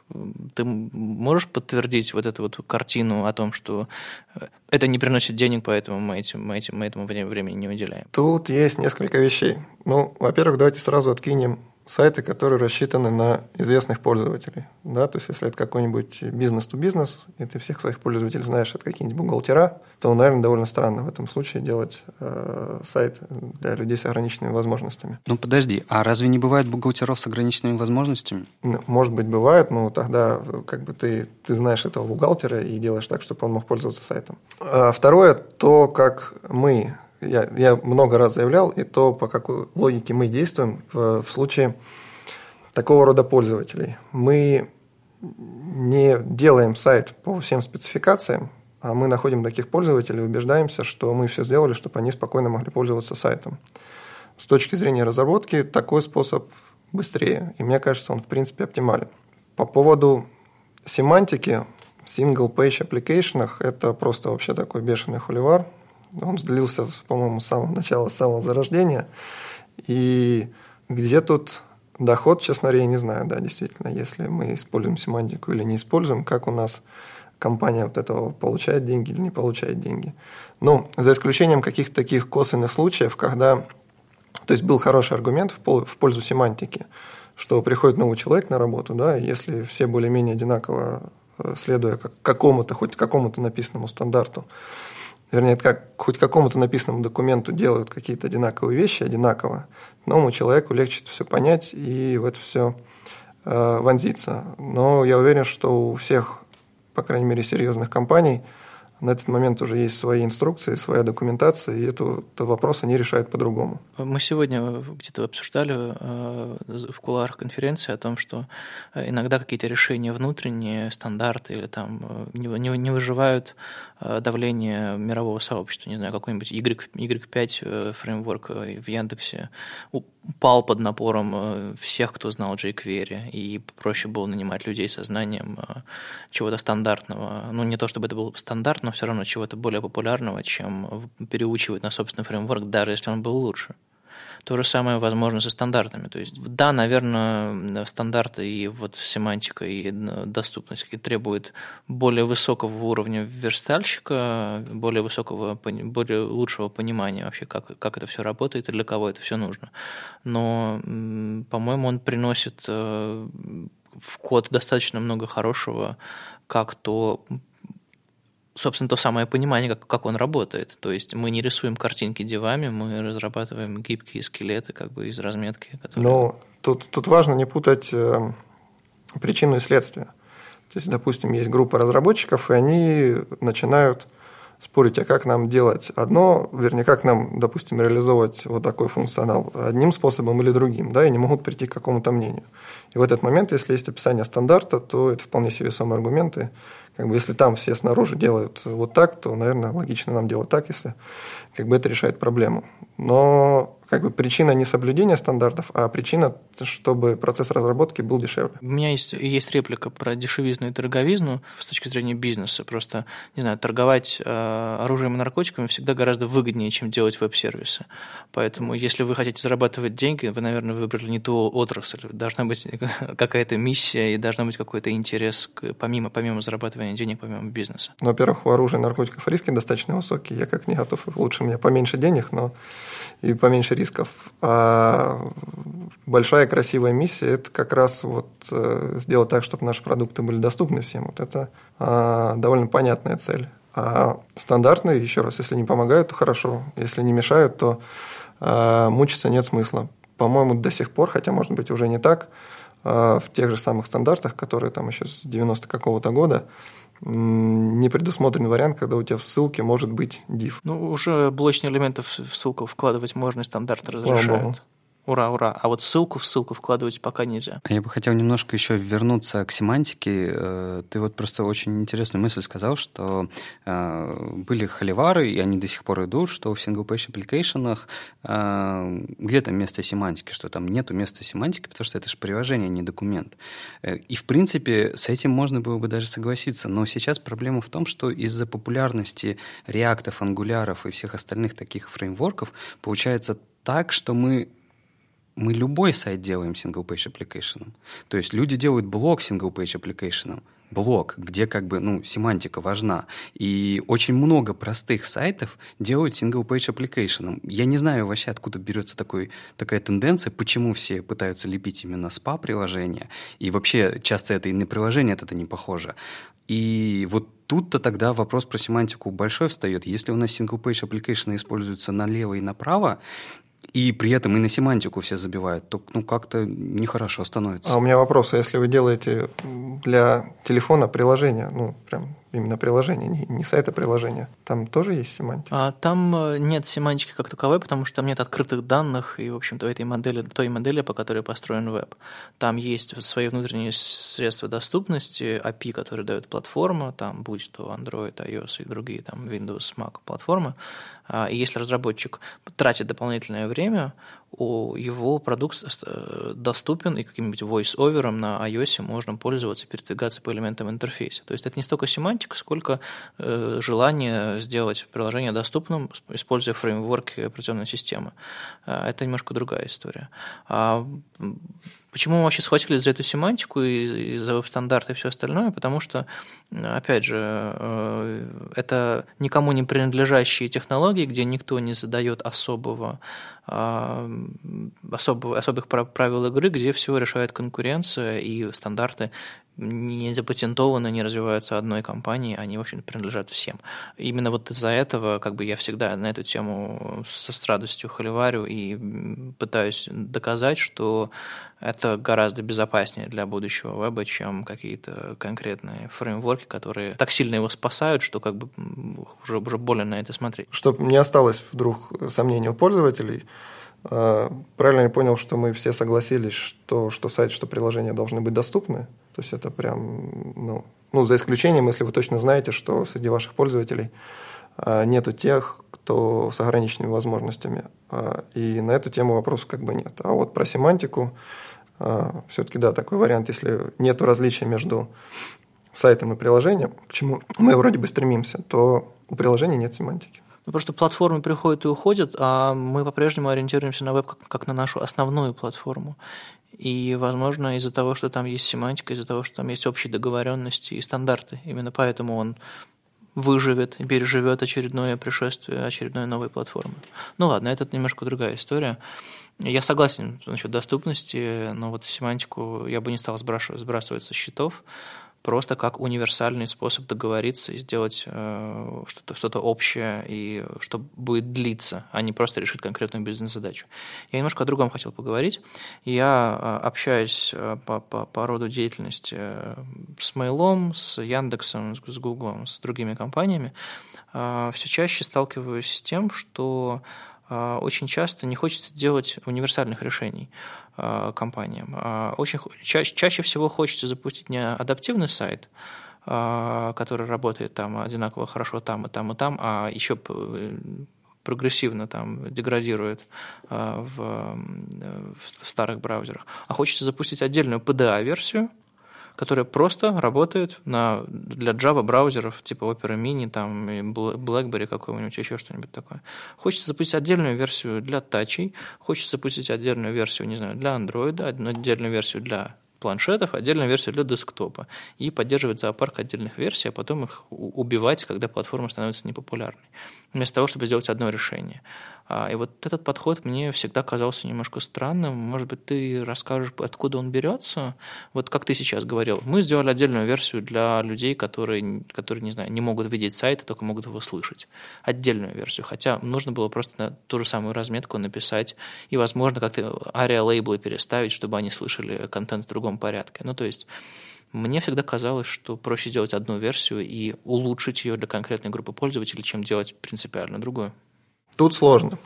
Ты можешь подтвердить вот эту вот картину о том, что что э, это не приносит денег, поэтому мы, этим, мы, этим, мы этому времени не уделяем. Тут есть несколько вещей. Ну, во-первых, давайте сразу откинем сайты, которые рассчитаны на известных пользователей. Да? То есть, если это какой-нибудь бизнес-то-бизнес, и ты всех своих пользователей знаешь, это какие-нибудь бухгалтера, то, наверное, довольно странно в этом случае делать э, сайт для людей с ограниченными возможностями. Ну, подожди, а разве не бывает бухгалтеров с ограниченными возможностями? Ну, может быть, бывает, но тогда как бы ты, ты знаешь этого бухгалтера и делаешь так, чтобы он мог пользоваться сайтом. А второе, то, как мы я, я много раз заявлял, и то, по какой логике мы действуем в, в случае такого рода пользователей. Мы не делаем сайт по всем спецификациям, а мы находим таких пользователей и убеждаемся, что мы все сделали, чтобы они спокойно могли пользоваться сайтом. С точки зрения разработки такой способ быстрее, и мне кажется, он в принципе оптимален. По поводу семантики, single-page application это просто вообще такой бешеный холивар. Он длился, по-моему, с самого начала, с самого зарождения. И где тут доход, честно говоря, я не знаю, да, действительно, если мы используем семантику или не используем, как у нас компания вот этого получает деньги или не получает деньги. Ну, за исключением каких-то таких косвенных случаев, когда... То есть был хороший аргумент в пользу семантики, что приходит новый человек на работу, да, если все более-менее одинаково э, следуя какому-то, хоть какому-то написанному стандарту, вернее, как хоть какому-то написанному документу делают какие-то одинаковые вещи одинаково, новому человеку легче это все понять и в это все э, вонзиться. Но я уверен, что у всех, по крайней мере, серьезных компаний – на этот момент уже есть свои инструкции, своя документация, и этот вопрос они решают по-другому. Мы сегодня где-то обсуждали э, в кулуарах конференции о том, что э, иногда какие-то решения внутренние, стандарты или там э, не выживают давление мирового сообщества. Не знаю, какой-нибудь Y, Y5 фреймворк в Яндексе упал под напором всех, кто знал jQuery, и проще было нанимать людей со знанием чего-то стандартного. Ну, не то чтобы это был стандарт, но все равно чего-то более популярного, чем переучивать на собственный фреймворк, даже если он был лучше. То же самое возможно со стандартами. То есть, да, наверное, стандарты и вот семантика и доступность требуют более высокого уровня верстальщика, более высокого, более лучшего понимания вообще, как, как это все работает и для кого это все нужно. Но, по-моему, он приносит э, в код достаточно много хорошего, как то собственно, то самое понимание, как, как он работает. То есть мы не рисуем картинки девами, мы разрабатываем гибкие скелеты как бы из разметки. Которые... Ну, тут, тут важно не путать э, причину и следствие. То есть, допустим, есть группа разработчиков, и они начинают спорить, а как нам делать одно, вернее, как нам, допустим, реализовывать вот такой функционал одним способом или другим, да, и не могут прийти к какому-то мнению. И в этот момент, если есть описание стандарта, то это вполне себе весомые аргументы, как бы если там все снаружи делают вот так, то, наверное, логично нам делать так, если как бы это решает проблему. Но как бы причина не соблюдения стандартов, а причина, чтобы процесс разработки был дешевле. У меня есть, есть реплика про дешевизну и дороговизну с точки зрения бизнеса. Просто, не знаю, торговать э, оружием и наркотиками всегда гораздо выгоднее, чем делать веб-сервисы. Поэтому, если вы хотите зарабатывать деньги, вы, наверное, выбрали не ту отрасль. Должна быть какая-то миссия и должна быть какой-то интерес к, помимо, помимо зарабатывания денег, помимо бизнеса. Ну, во-первых, у оружия и наркотиков риски достаточно высокие. Я как не готов. Лучше меня поменьше денег, но и поменьше рисков. А большая красивая миссия – это как раз вот э, сделать так, чтобы наши продукты были доступны всем. Вот это а, довольно понятная цель. А стандартные, еще раз, если не помогают, то хорошо. Если не мешают, то а, мучиться нет смысла. По-моему, до сих пор, хотя, может быть, уже не так, а, в тех же самых стандартах, которые там еще с 90 какого-то года, не предусмотрен вариант, когда у тебя в ссылке может быть div. Ну, уже блочные элементы в ссылку вкладывать можно, и стандарты разрешают. Ура, ура. А вот ссылку в ссылку вкладывать пока нельзя. Я бы хотел немножко еще вернуться к семантике. Э, ты вот просто очень интересную мысль сказал, что э, были холивары, и они до сих пор идут, что в single-page application э, где там место семантики, что там нету места семантики, потому что это же приложение, а не документ. И, в принципе, с этим можно было бы даже согласиться. Но сейчас проблема в том, что из-за популярности реактов, ангуляров и всех остальных таких фреймворков получается так, что мы мы любой сайт делаем single-page application. То есть люди делают блок single-page application, блок, где как бы, ну, семантика важна. И очень много простых сайтов делают single-page application. Я не знаю вообще, откуда берется такой, такая тенденция, почему все пытаются лепить именно SPA-приложения. И вообще часто это и на приложение это не похоже. И вот тут-то тогда вопрос про семантику большой встает. Если у нас single-page application используются налево и направо, и при этом и на семантику все забивают, то ну, как-то нехорошо становится. А у меня вопрос, а если вы делаете для телефона приложение, ну, прям именно приложение, не, не сайта приложения. Там тоже есть семантика? А, там э, нет семантики как таковой, потому что там нет открытых данных и, в общем-то, этой модели, той модели, по которой построен веб. Там есть свои внутренние средства доступности, API, которые дает платформа, там, будь то Android, iOS и другие, там, Windows, Mac платформы. А, и если разработчик тратит дополнительное время, его продукт э, доступен, и каким-нибудь voice-over на iOS можно пользоваться, передвигаться по элементам интерфейса. То есть это не столько семантика, сколько э, желание сделать приложение доступным, используя фреймворки операционной системы. А, это немножко другая история. Почему мы вообще схватились за эту семантику и, за веб-стандарты и все остальное? Потому что, опять же, э, это никому не принадлежащие технологии, где никто не задает особого, а, особого, особых правил игры, где все решает конкуренция и стандарты не запатентованы, не развиваются одной компанией, они, в общем принадлежат всем. Именно вот из-за этого как бы я всегда на эту тему со с радостью холиварю и пытаюсь доказать, что это гораздо безопаснее для будущего веба, чем какие-то конкретные фреймворки, которые так сильно его спасают, что как бы уже, уже больно на это смотреть. Чтобы не осталось вдруг сомнений у пользователей, правильно я понял, что мы все согласились, что, что сайт, что приложение должны быть доступны. То есть это прям, ну, ну, за исключением, если вы точно знаете, что среди ваших пользователей а, нету тех, кто с ограниченными возможностями. А, и на эту тему вопросов как бы нет. А вот про семантику все-таки, да, такой вариант, если нет различия между сайтом и приложением, к чему мы вроде бы стремимся, то у приложения нет семантики. Ну, просто платформы приходят и уходят, а мы по-прежнему ориентируемся на веб как, как на нашу основную платформу. И, возможно, из-за того, что там есть семантика, из-за того, что там есть общие договоренности и стандарты, именно поэтому он выживет переживет очередное пришествие очередной новой платформы. Ну ладно, это немножко другая история. Я согласен насчет доступности, но вот семантику я бы не стал сбрасывать со счетов просто как универсальный способ договориться и сделать э, что-то что общее и что будет длиться, а не просто решить конкретную бизнес-задачу. Я немножко о другом хотел поговорить. Я э, общаюсь э, по, по, по роду деятельности э, с Mail, с Яндексом, с, Google, с другими компаниями. Э, все чаще сталкиваюсь с тем, что очень часто не хочется делать универсальных решений. Э, компаниям. А очень, чаще, чаще всего хочется запустить не адаптивный сайт, э, который работает там одинаково хорошо там и там и там, а еще прогрессивно там деградирует в, в старых браузерах. А хочется запустить отдельную PDA-версию, которая просто работает на, для Java браузеров типа Opera Mini, там, BlackBerry какой-нибудь, еще что-нибудь такое. Хочется запустить отдельную версию для тачей, хочется запустить отдельную версию, не знаю, для Android, отдельную версию для планшетов, отдельную версию для десктопа и поддерживать зоопарк отдельных версий, а потом их убивать, когда платформа становится непопулярной, вместо того, чтобы сделать одно решение. А, и вот этот подход мне всегда казался немножко странным. Может быть, ты расскажешь, откуда он берется? Вот как ты сейчас говорил, мы сделали отдельную версию для людей, которые, которые не знаю, не могут видеть сайт, а только могут его слышать. Отдельную версию. Хотя нужно было просто на ту же самую разметку написать и, возможно, как-то ария-лейблы переставить, чтобы они слышали контент в другом порядке. Ну, то есть мне всегда казалось, что проще сделать одну версию и улучшить ее для конкретной группы пользователей, чем делать принципиально другую. Тут сложно.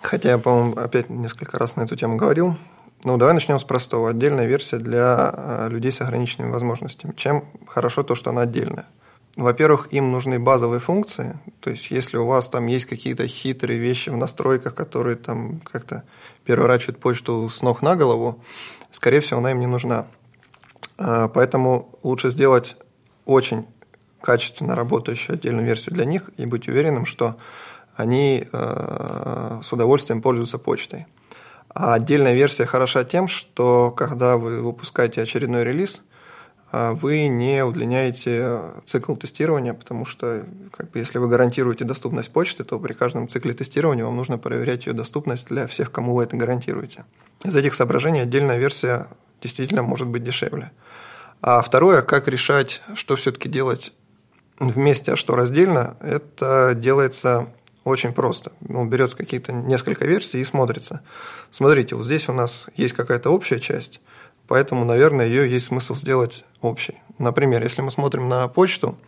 Хотя я, по-моему, опять несколько раз на эту тему говорил. Ну, давай начнем с простого. Отдельная версия для э, людей с ограниченными возможностями. Чем хорошо то, что она отдельная? Во-первых, им нужны базовые функции. То есть, если у вас там есть какие-то хитрые вещи в настройках, которые там как-то переворачивают почту с ног на голову, скорее всего, она им не нужна. А, поэтому лучше сделать очень качественно работающую отдельную версию для них и быть уверенным, что они э, с удовольствием пользуются почтой. А отдельная версия хороша тем, что когда вы выпускаете очередной релиз, э, вы не удлиняете цикл тестирования, потому что как бы, если вы гарантируете доступность почты, то при каждом цикле тестирования вам нужно проверять ее доступность для всех, кому вы это гарантируете. Из этих соображений отдельная версия действительно может быть дешевле. А второе, как решать, что все-таки делать вместе, а что раздельно, это делается очень просто. Ну, берется какие-то несколько версий и смотрится. Смотрите, вот здесь у нас есть какая-то общая часть, поэтому, наверное, ее есть смысл сделать общей. Например, если мы смотрим на почту,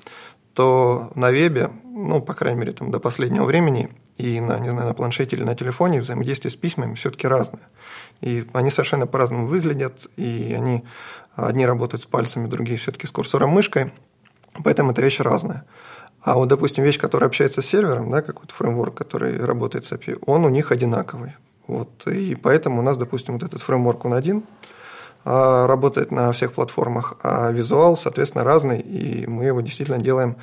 то на вебе, ну, по крайней мере, там, до последнего времени и на, не знаю, на планшете или на телефоне взаимодействие с письмами все-таки разное. И они совершенно по-разному выглядят, и они одни работают с пальцами, другие все-таки с курсором мышкой, поэтому это вещь разная. А вот, допустим, вещь, которая общается с сервером, да, какой-то фреймворк, который работает с API, он у них одинаковый. Вот, и поэтому у нас, допустим, вот этот фреймворк, он один, а работает на всех платформах, а визуал, соответственно, разный, и мы его действительно делаем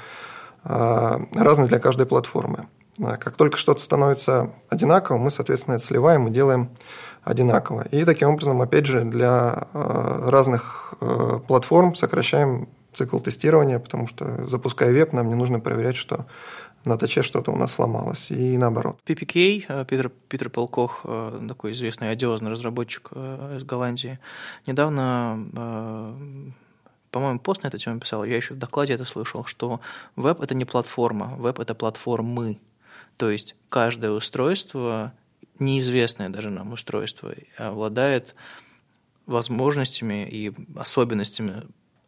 а, разный для каждой платформы. А как только что-то становится одинаковым, мы, соответственно, это сливаем и делаем одинаково. И таким образом, опять же, для разных платформ сокращаем цикл тестирования, потому что, запуская веб, нам не нужно проверять, что на ТЧ что-то у нас сломалось, и наоборот. PPK, э, Питер, Питер Полкох, такой известный одиозный разработчик из Голландии, недавно, по-моему, пост на эту тему писал, я еще в докладе это слышал, что веб – это не платформа, веб – это платформы. То есть каждое устройство неизвестное даже нам устройство обладает возможностями и особенностями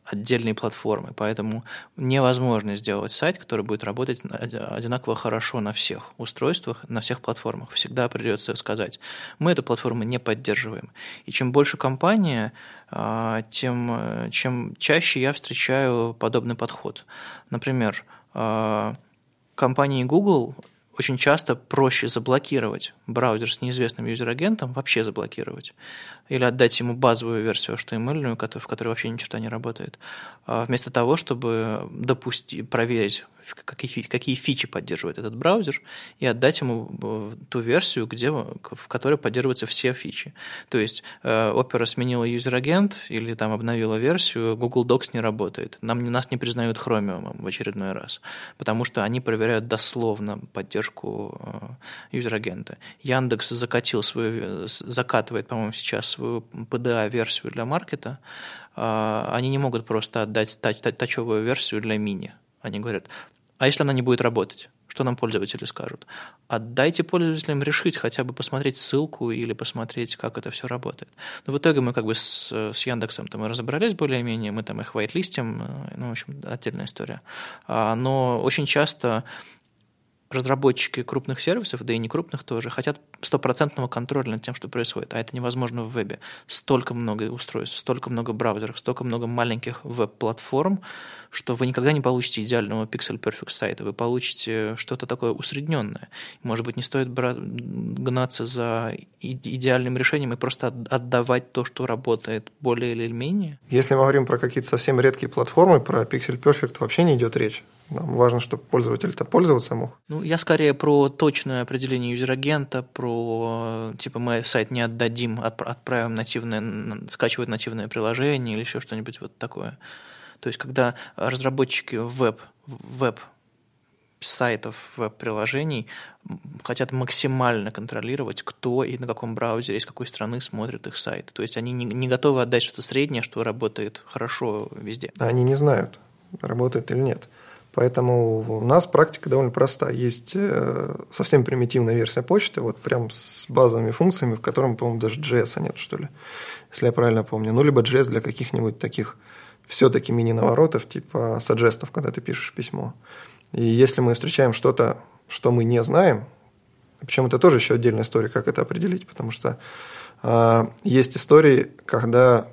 отдельной платформы, поэтому невозможно сделать сайт, который будет работать одинаково хорошо на всех устройствах, на всех платформах. Всегда придется сказать, мы эту платформу не поддерживаем. И чем больше компания, а, тем чем чаще я встречаю подобный подход. Например, а, компании Google очень часто проще заблокировать браузер с неизвестным юзер-агентом, вообще заблокировать, или отдать ему базовую версию HTML, в которой вообще ничего не работает, а вместо того, чтобы допустить, проверить, какие, какие фичи поддерживает этот браузер, и отдать ему э, ту версию, где, в которой поддерживаются все фичи. То есть э, Opera сменила user agent или там обновила версию, Google Docs не работает. Нам, нас не признают Chromium в очередной раз, потому что они проверяют дословно поддержку э, user agent а. Яндекс закатил свою, закатывает, по-моему, сейчас свою PDA-версию для маркета, а, они не могут просто отдать touch, тачевую версию для мини. Они говорят, а если она не будет работать? Что нам пользователи скажут? Отдайте пользователям решить, хотя бы посмотреть ссылку или посмотреть, как это все работает. Но в итоге мы как бы с, с Яндексом там и разобрались более-менее, мы там их whitelist им, э, ну, в общем, отдельная история. А, но очень часто разработчики крупных сервисов, да и не крупных тоже, хотят стопроцентного контроля над тем, что происходит. А это невозможно в вебе. Столько много устройств, столько много браузеров, столько много маленьких веб-платформ, что вы никогда не получите идеального Pixel Perfect сайта. Вы получите что-то такое усредненное. Может быть, не стоит гнаться за идеальным решением и просто отдавать то, что работает более или менее? Если мы говорим про какие-то совсем редкие платформы, про Pixel Perfect вообще не идет речь. Нам важно, чтобы пользователь-то пользоваться мог. Ну, я скорее про точное определение user agent а, про типа мы сайт не отдадим, отправим нативное, скачивают нативное приложение или еще что-нибудь вот такое. То есть, когда разработчики веб, веб сайтов, веб-приложений хотят максимально контролировать, кто и на каком браузере, из какой страны смотрит их сайт. То есть они не, не готовы отдать что-то среднее, что работает хорошо везде. Они не знают, работает или нет. Поэтому у нас практика довольно проста. Есть э, совсем примитивная версия почты, вот прям с базовыми функциями, в котором, по-моему, даже JS нет, что ли, если я правильно помню. Ну, либо JS для каких-нибудь таких все-таки мини-наворотов, типа саджестов, когда ты пишешь письмо. И если мы встречаем что-то, что мы не знаем, причем это тоже еще отдельная история, как это определить, потому что э, есть истории, когда,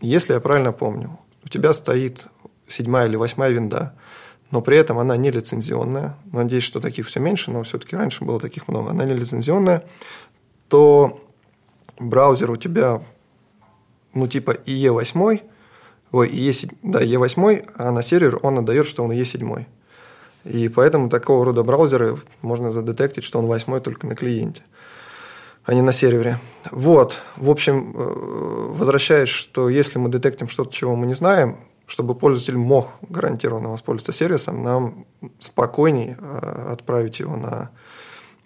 если я правильно помню, у тебя стоит седьмая или восьмая винда, но при этом она не лицензионная. Надеюсь, что таких все меньше, но все-таки раньше было таких много. Она не лицензионная, то браузер у тебя, ну, типа IE8, ой, IE, да, IE8, а на сервер он отдает, что он IE7. И поэтому такого рода браузеры можно задетектить, что он восьмой только на клиенте, а не на сервере. Вот, в общем, э, возвращаясь, что если мы детектим что-то, чего мы не знаем, чтобы пользователь мог гарантированно воспользоваться сервисом, нам спокойней э, отправить его на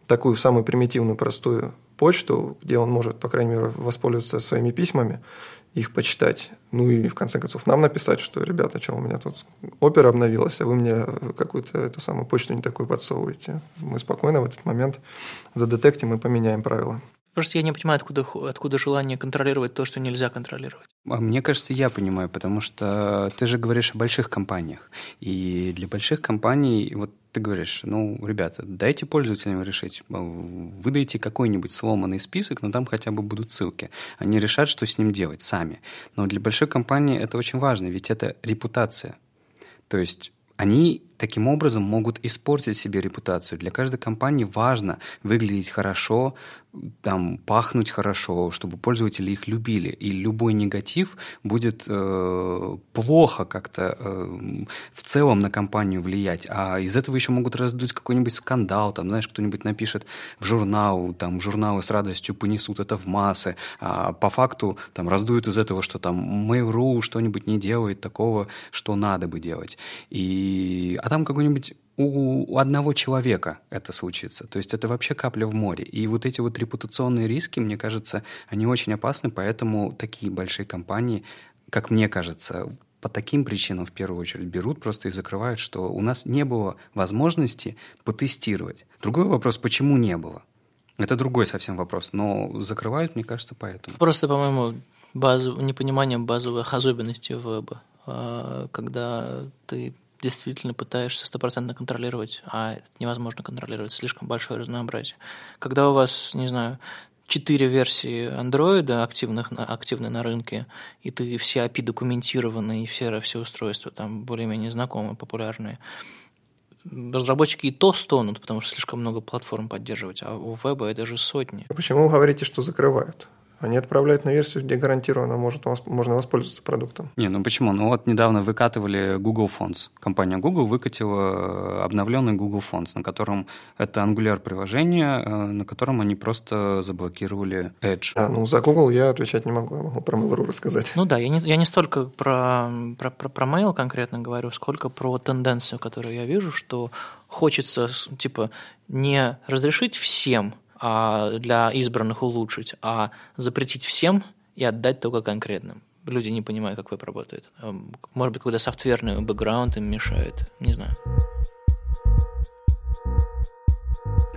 такую самую примитивную, простую почту, где он может, по крайней мере, воспользоваться своими письмами, их почитать. Ну и в конце концов нам написать, что, ребята, что у меня тут опера обновилась, а вы мне какую-то эту самую почту не такую подсовываете. Мы спокойно в этот момент задетектим и поменяем правила. Просто я не понимаю, откуда, откуда желание контролировать то, что нельзя контролировать. А мне кажется, я понимаю, потому что ты же говоришь о больших компаниях. И для больших компаний, вот ты говоришь, ну, ребята, дайте пользователям решить. Выдайте какой-нибудь сломанный список, но там хотя бы будут ссылки. Они решат, что с ним делать сами. Но для большой компании это очень важно, ведь это репутация. То есть они таким образом могут испортить себе репутацию. Для каждой компании важно выглядеть хорошо, там, пахнуть хорошо, чтобы пользователи их любили. И любой негатив будет э, плохо как-то э, в целом на компанию влиять. А из этого еще могут раздуть какой-нибудь скандал. Там, знаешь, кто-нибудь напишет в журнал, там, журналы с радостью понесут это в массы. А по факту там раздуют из этого, что там Mail.ru что-нибудь не делает такого, что надо бы делать. И... А там какой-нибудь у одного человека это случится. То есть это вообще капля в море. И вот эти вот репутационные риски, мне кажется, они очень опасны, поэтому такие большие компании, как мне кажется, по таким причинам в первую очередь берут просто и закрывают, что у нас не было возможности потестировать. Другой вопрос, почему не было? Это другой совсем вопрос, но закрывают, мне кажется, поэтому. Просто, по-моему, базов... непонимание базовых особенностей веба. Когда ты действительно пытаешься стопроцентно контролировать, а это невозможно контролировать, слишком большое разнообразие. Когда у вас, не знаю, четыре версии андроида активных, активны на рынке, и ты все API документированы, и все, все устройства там более-менее знакомые, популярные, разработчики и то стонут, потому что слишком много платформ поддерживать, а у веба это же сотни. Почему вы говорите, что закрывают? Они отправляют на версию, где гарантированно может, можно воспользоваться продуктом. Не, ну почему? Ну вот недавно выкатывали Google Fonts. Компания Google выкатила э, обновленный Google Fonts, на котором это Angular приложение, э, на котором они просто заблокировали Edge. А, ну за Google я отвечать не могу, я могу про Mail.ru рассказать. Ну да, я не, я не столько про, про, про, про Mail конкретно говорю, сколько про тенденцию, которую я вижу, что хочется, типа, не разрешить всем а, для избранных улучшить, а запретить всем и отдать только конкретным. Люди не понимают, как веб работает. Эм, может быть, какой-то софтверный бэкграунд им мешает. Не знаю.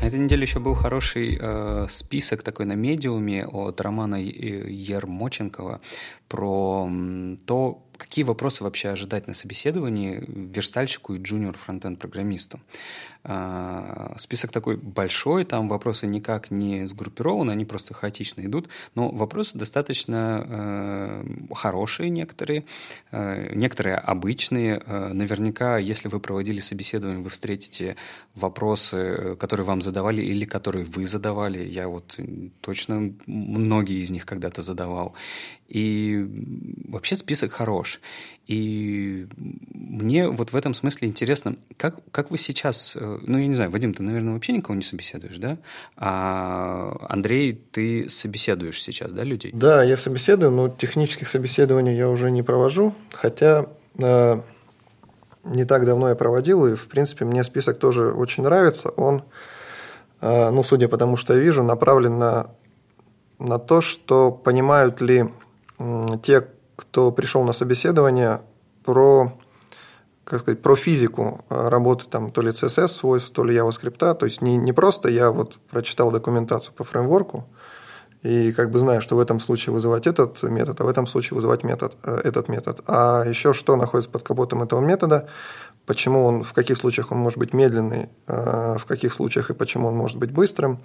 На этой неделе еще был хороший э, список такой на медиуме от Романа Ермоченкова про то, какие вопросы вообще ожидать на собеседовании верстальщику и джуниор фронтенд программисту. А, список такой большой, там вопросы никак не сгруппированы, они просто хаотично идут, но вопросы достаточно э, хорошие некоторые, э, некоторые обычные. Э, наверняка, если вы проводили собеседование, вы встретите вопросы, которые вам задавали или которые вы задавали. Я вот точно многие из них когда-то задавал. И вообще список хорош. И мне вот в этом смысле интересно, как, как вы сейчас, э, ну, я не знаю, Вадим, ты, наверное, вообще никого не собеседуешь, да? А Андрей, ты собеседуешь сейчас, да, людей? Да, я собеседую, но технических собеседований я уже не провожу, хотя э, не так давно я проводил, и, в принципе, мне список тоже очень нравится. Он, э, ну, судя по тому, что я вижу, направлен на, на то, что понимают ли те, кто пришел на собеседование, про, как сказать, про физику работы там то ли CSS свойств, то ли JavaScript. То есть не, не просто я вот прочитал документацию по фреймворку и как бы знаю, что в этом случае вызывать этот метод, а в этом случае вызывать метод, э, этот метод. А еще что находится под капотом этого метода, почему он, в каких случаях он может быть медленный, э, в каких случаях и почему он может быть быстрым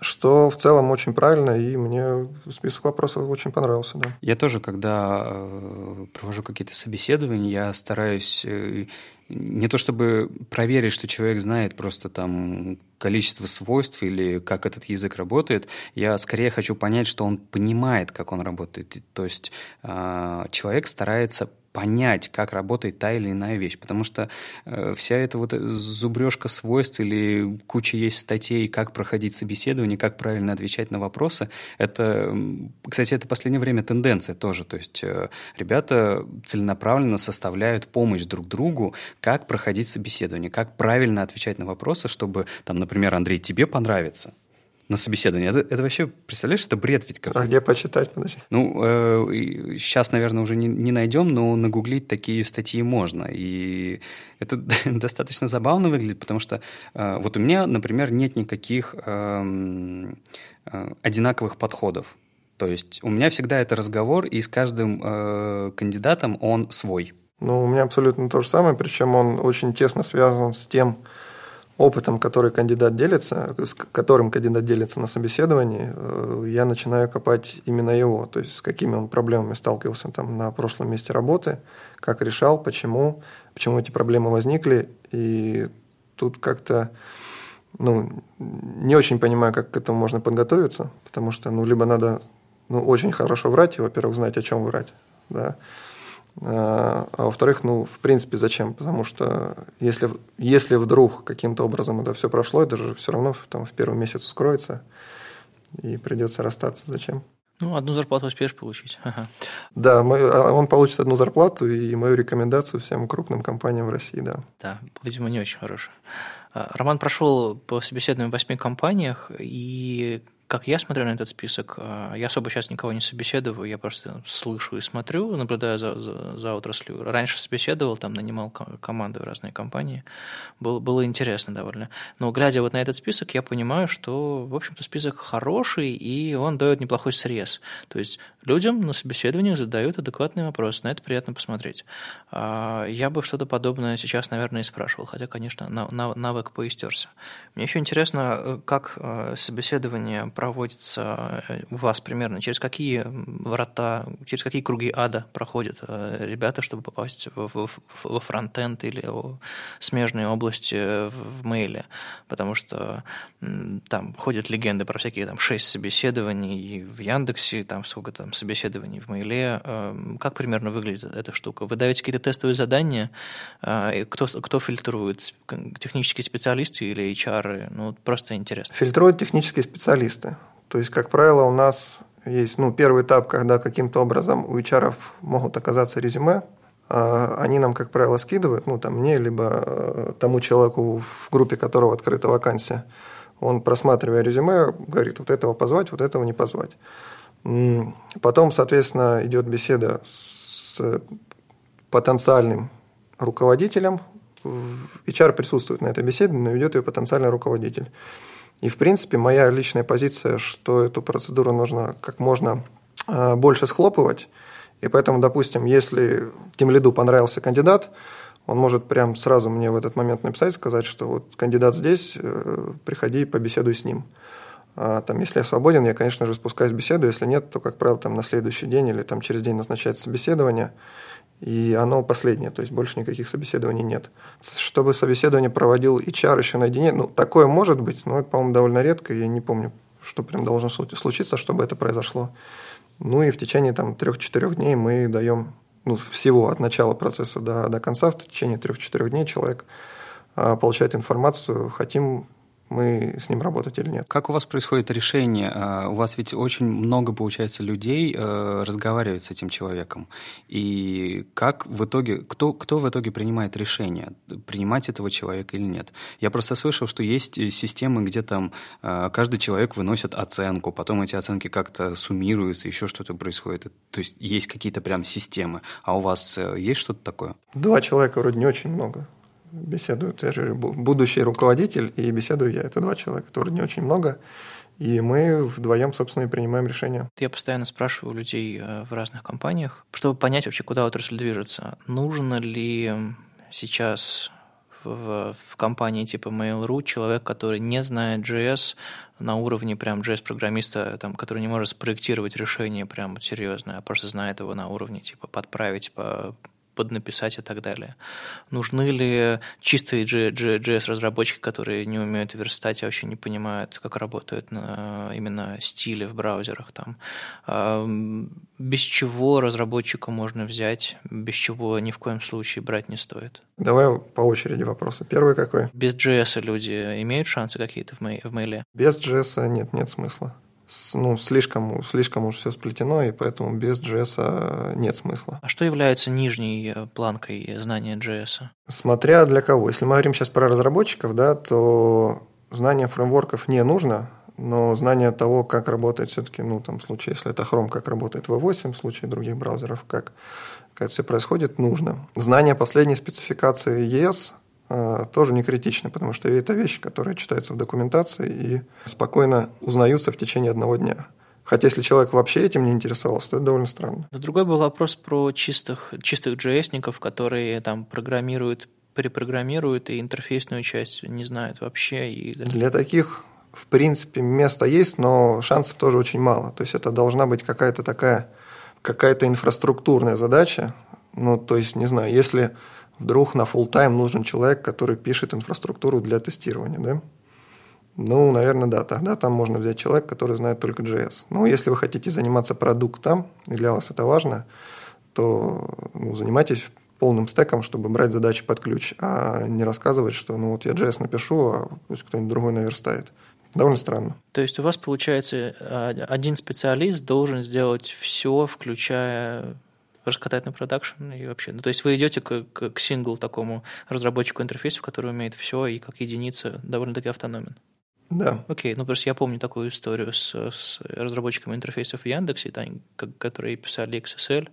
что в целом очень правильно, и мне список вопросов очень понравился. Да. Я тоже, когда э, провожу какие-то собеседования, я стараюсь э, не то чтобы проверить, что человек знает просто там количество свойств или как этот язык работает, я скорее хочу понять, что он понимает, как он работает. То есть э, человек старается понять, как работает та или иная вещь. Потому что э, вся эта вот зубрежка свойств или куча есть статей, как проходить собеседование, как правильно отвечать на вопросы, это, кстати, это последнее время тенденция тоже. То есть э, ребята целенаправленно составляют помощь друг другу, как проходить собеседование, как правильно отвечать на вопросы, чтобы, там, например, Андрей, тебе понравится на собеседование. Это, это вообще, представляешь, это бред ведь какой. А где почитать, подожди? Ну, э, сейчас, наверное, уже не, не найдем, но нагуглить такие статьи можно. И это достаточно забавно выглядит, потому что э, вот у меня, например, нет никаких э, э, одинаковых подходов. То есть у меня всегда это разговор, и с каждым э, кандидатом он свой. Ну, у меня абсолютно то же самое, причем он очень тесно связан с тем, опытом, который кандидат делится, с которым кандидат делится на собеседовании, э, я начинаю копать именно его, то есть с какими он проблемами сталкивался там на прошлом месте работы, как решал, почему, почему эти проблемы возникли, и тут как-то ну, не очень понимаю, как к этому можно подготовиться, потому что, ну, либо надо, ну, очень хорошо врать, и, во-первых, знать, о чем врать, да, а, а во-вторых, ну, в принципе, зачем? Потому что если, если вдруг каким-то образом это все прошло, это же все равно там в первый месяц скроется, и придется расстаться. Зачем? Ну, одну зарплату успеешь получить. Ага. Да, а он получит одну зарплату и мою рекомендацию всем крупным компаниям в России, да. Да, видимо, не очень хорошая. Роман прошел по собеседованиям в восьми компаниях, и как я смотрю на этот список, а, я особо сейчас никого не собеседую, я просто слышу и смотрю, наблюдаю за, за, за отраслью. Раньше собеседовал, там нанимал команды в разные компании, было, было интересно довольно. Но глядя вот на этот список, я понимаю, что, в общем-то, список хороший, и он дает неплохой срез. То есть людям на собеседованиях задают адекватный вопрос, на это приятно посмотреть. А, я бы что-то подобное сейчас, наверное, и спрашивал, хотя, конечно, навык поистерся. Мне еще интересно, э, как э, собеседование проводится э, у вас примерно? Через какие врата, через какие круги ада проходят э, ребята, чтобы попасть во фронтенд или в смежные области в мейле? Потому что там ходят легенды про всякие там шесть собеседований в Яндексе, там сколько там собеседований в мейле. Эм, как примерно выглядит эта штука? Вы даете какие-то тестовые задания? Э, кто, кто фильтрует? Технические специалисты или HR? Ну, просто интересно. Фильтруют технические специалисты. То есть, как правило, у нас есть ну, первый этап, когда каким-то образом у HR могут оказаться резюме, а они нам, как правило, скидывают, ну, там, мне, либо э, тому человеку, в группе которого открыта вакансия. Он, просматривая резюме, говорит, вот этого позвать, вот этого не позвать. Потом, соответственно, идет беседа с потенциальным руководителем. HR присутствует на этой беседе, но ведет ее потенциальный руководитель. И, в принципе, моя личная позиция, что эту процедуру нужно как можно а, больше схлопывать. И поэтому, допустим, если тем лиду понравился кандидат, он может прям сразу мне в этот момент написать, сказать, что вот кандидат здесь, э, приходи, побеседуй с ним. А, там, если я свободен, я, конечно же, спускаюсь в беседу. Если нет, то, как правило, там на следующий день или там через день назначается собеседование и оно последнее, то есть больше никаких собеседований нет. Чтобы собеседование проводил HR еще наедине, ну, такое может быть, но это, по-моему, довольно редко, я не помню, что прям должно случиться, чтобы это произошло. Ну и в течение там трех-четырех дней мы даем, ну, всего от начала процесса до, до конца, в течение трех-четырех дней человек а, получает информацию, хотим мы с ним работать или нет. Как у вас происходит решение? А, у вас ведь очень много, получается, людей э, разговаривает с этим человеком. И как в итоге, кто, кто в итоге принимает решение, принимать этого человека или нет? Я просто слышал, что есть системы, где там э, каждый человек выносит оценку, потом эти оценки как-то суммируются, еще что-то происходит. То есть есть какие-то прям системы. А у вас э, есть что-то такое? Два человека вроде не очень много беседуют, я же будущий руководитель, и беседую я. Это два человека, которые не очень много. И мы вдвоем, собственно, и принимаем решения. Я постоянно спрашиваю людей э, в разных компаниях, чтобы понять вообще, куда отрасль движется. Нужно ли сейчас в, в компании типа Mail.ru человек, который не знает JS на уровне прям JS-программиста, там, который не может спроектировать решение прям серьезное, а просто знает его на уровне типа подправить, по, поднаписать и так далее. Нужны ли чистые JS-разработчики, которые не умеют верстать и вообще не понимают, как работают на именно стили в браузерах там? А, без чего разработчика можно взять, без чего ни в коем случае брать не стоит? Давай по очереди вопросы. Первый какой? Без JS люди имеют шансы какие-то в, мейле? Без JS нет, нет смысла ну, слишком, слишком уж все сплетено, и поэтому без JS нет смысла. А что является нижней э, планкой знания JS? Смотря для кого. Если мы говорим сейчас про разработчиков, да, то знание фреймворков не нужно, но знание того, как работает все-таки, ну, там, в случае, если это Chrome, как работает V8, в случае других браузеров, как, как это все происходит, нужно. Знание последней спецификации ES а, тоже не критично, потому что это вещи, которые читаются в документации и спокойно узнаются в течение одного дня. Хотя если человек вообще этим не интересовался, то это довольно странно. другой был вопрос про чистых, чистых JS-ников, которые там программируют перепрограммируют и интерфейсную часть не знают вообще. И... Для таких, в принципе, место есть, но шансов тоже очень мало. То есть это должна быть какая-то такая, какая-то инфраструктурная задача. Ну, то есть, не знаю, если вдруг на full тайм нужен человек, который пишет инфраструктуру для тестирования, да? Ну, наверное, да. Тогда там можно взять человека, который знает только JS. Но если вы хотите заниматься продуктом, и для вас это важно, то ну, занимайтесь полным стеком, чтобы брать задачи под ключ, а не рассказывать, что ну вот я JS напишу, а пусть кто-нибудь другой наверстает. Довольно странно. То есть у вас получается а, один специалист должен сделать все, включая раскатать на продакшн и вообще. Ну, то есть вы идете к, к, к сингл такому разработчику интерфейсов, который умеет все и как единица довольно-таки автономен. Да. Окей, ну просто я помню такую историю с, с разработчиками интерфейсов в Яндексе, там, которые писали XSL,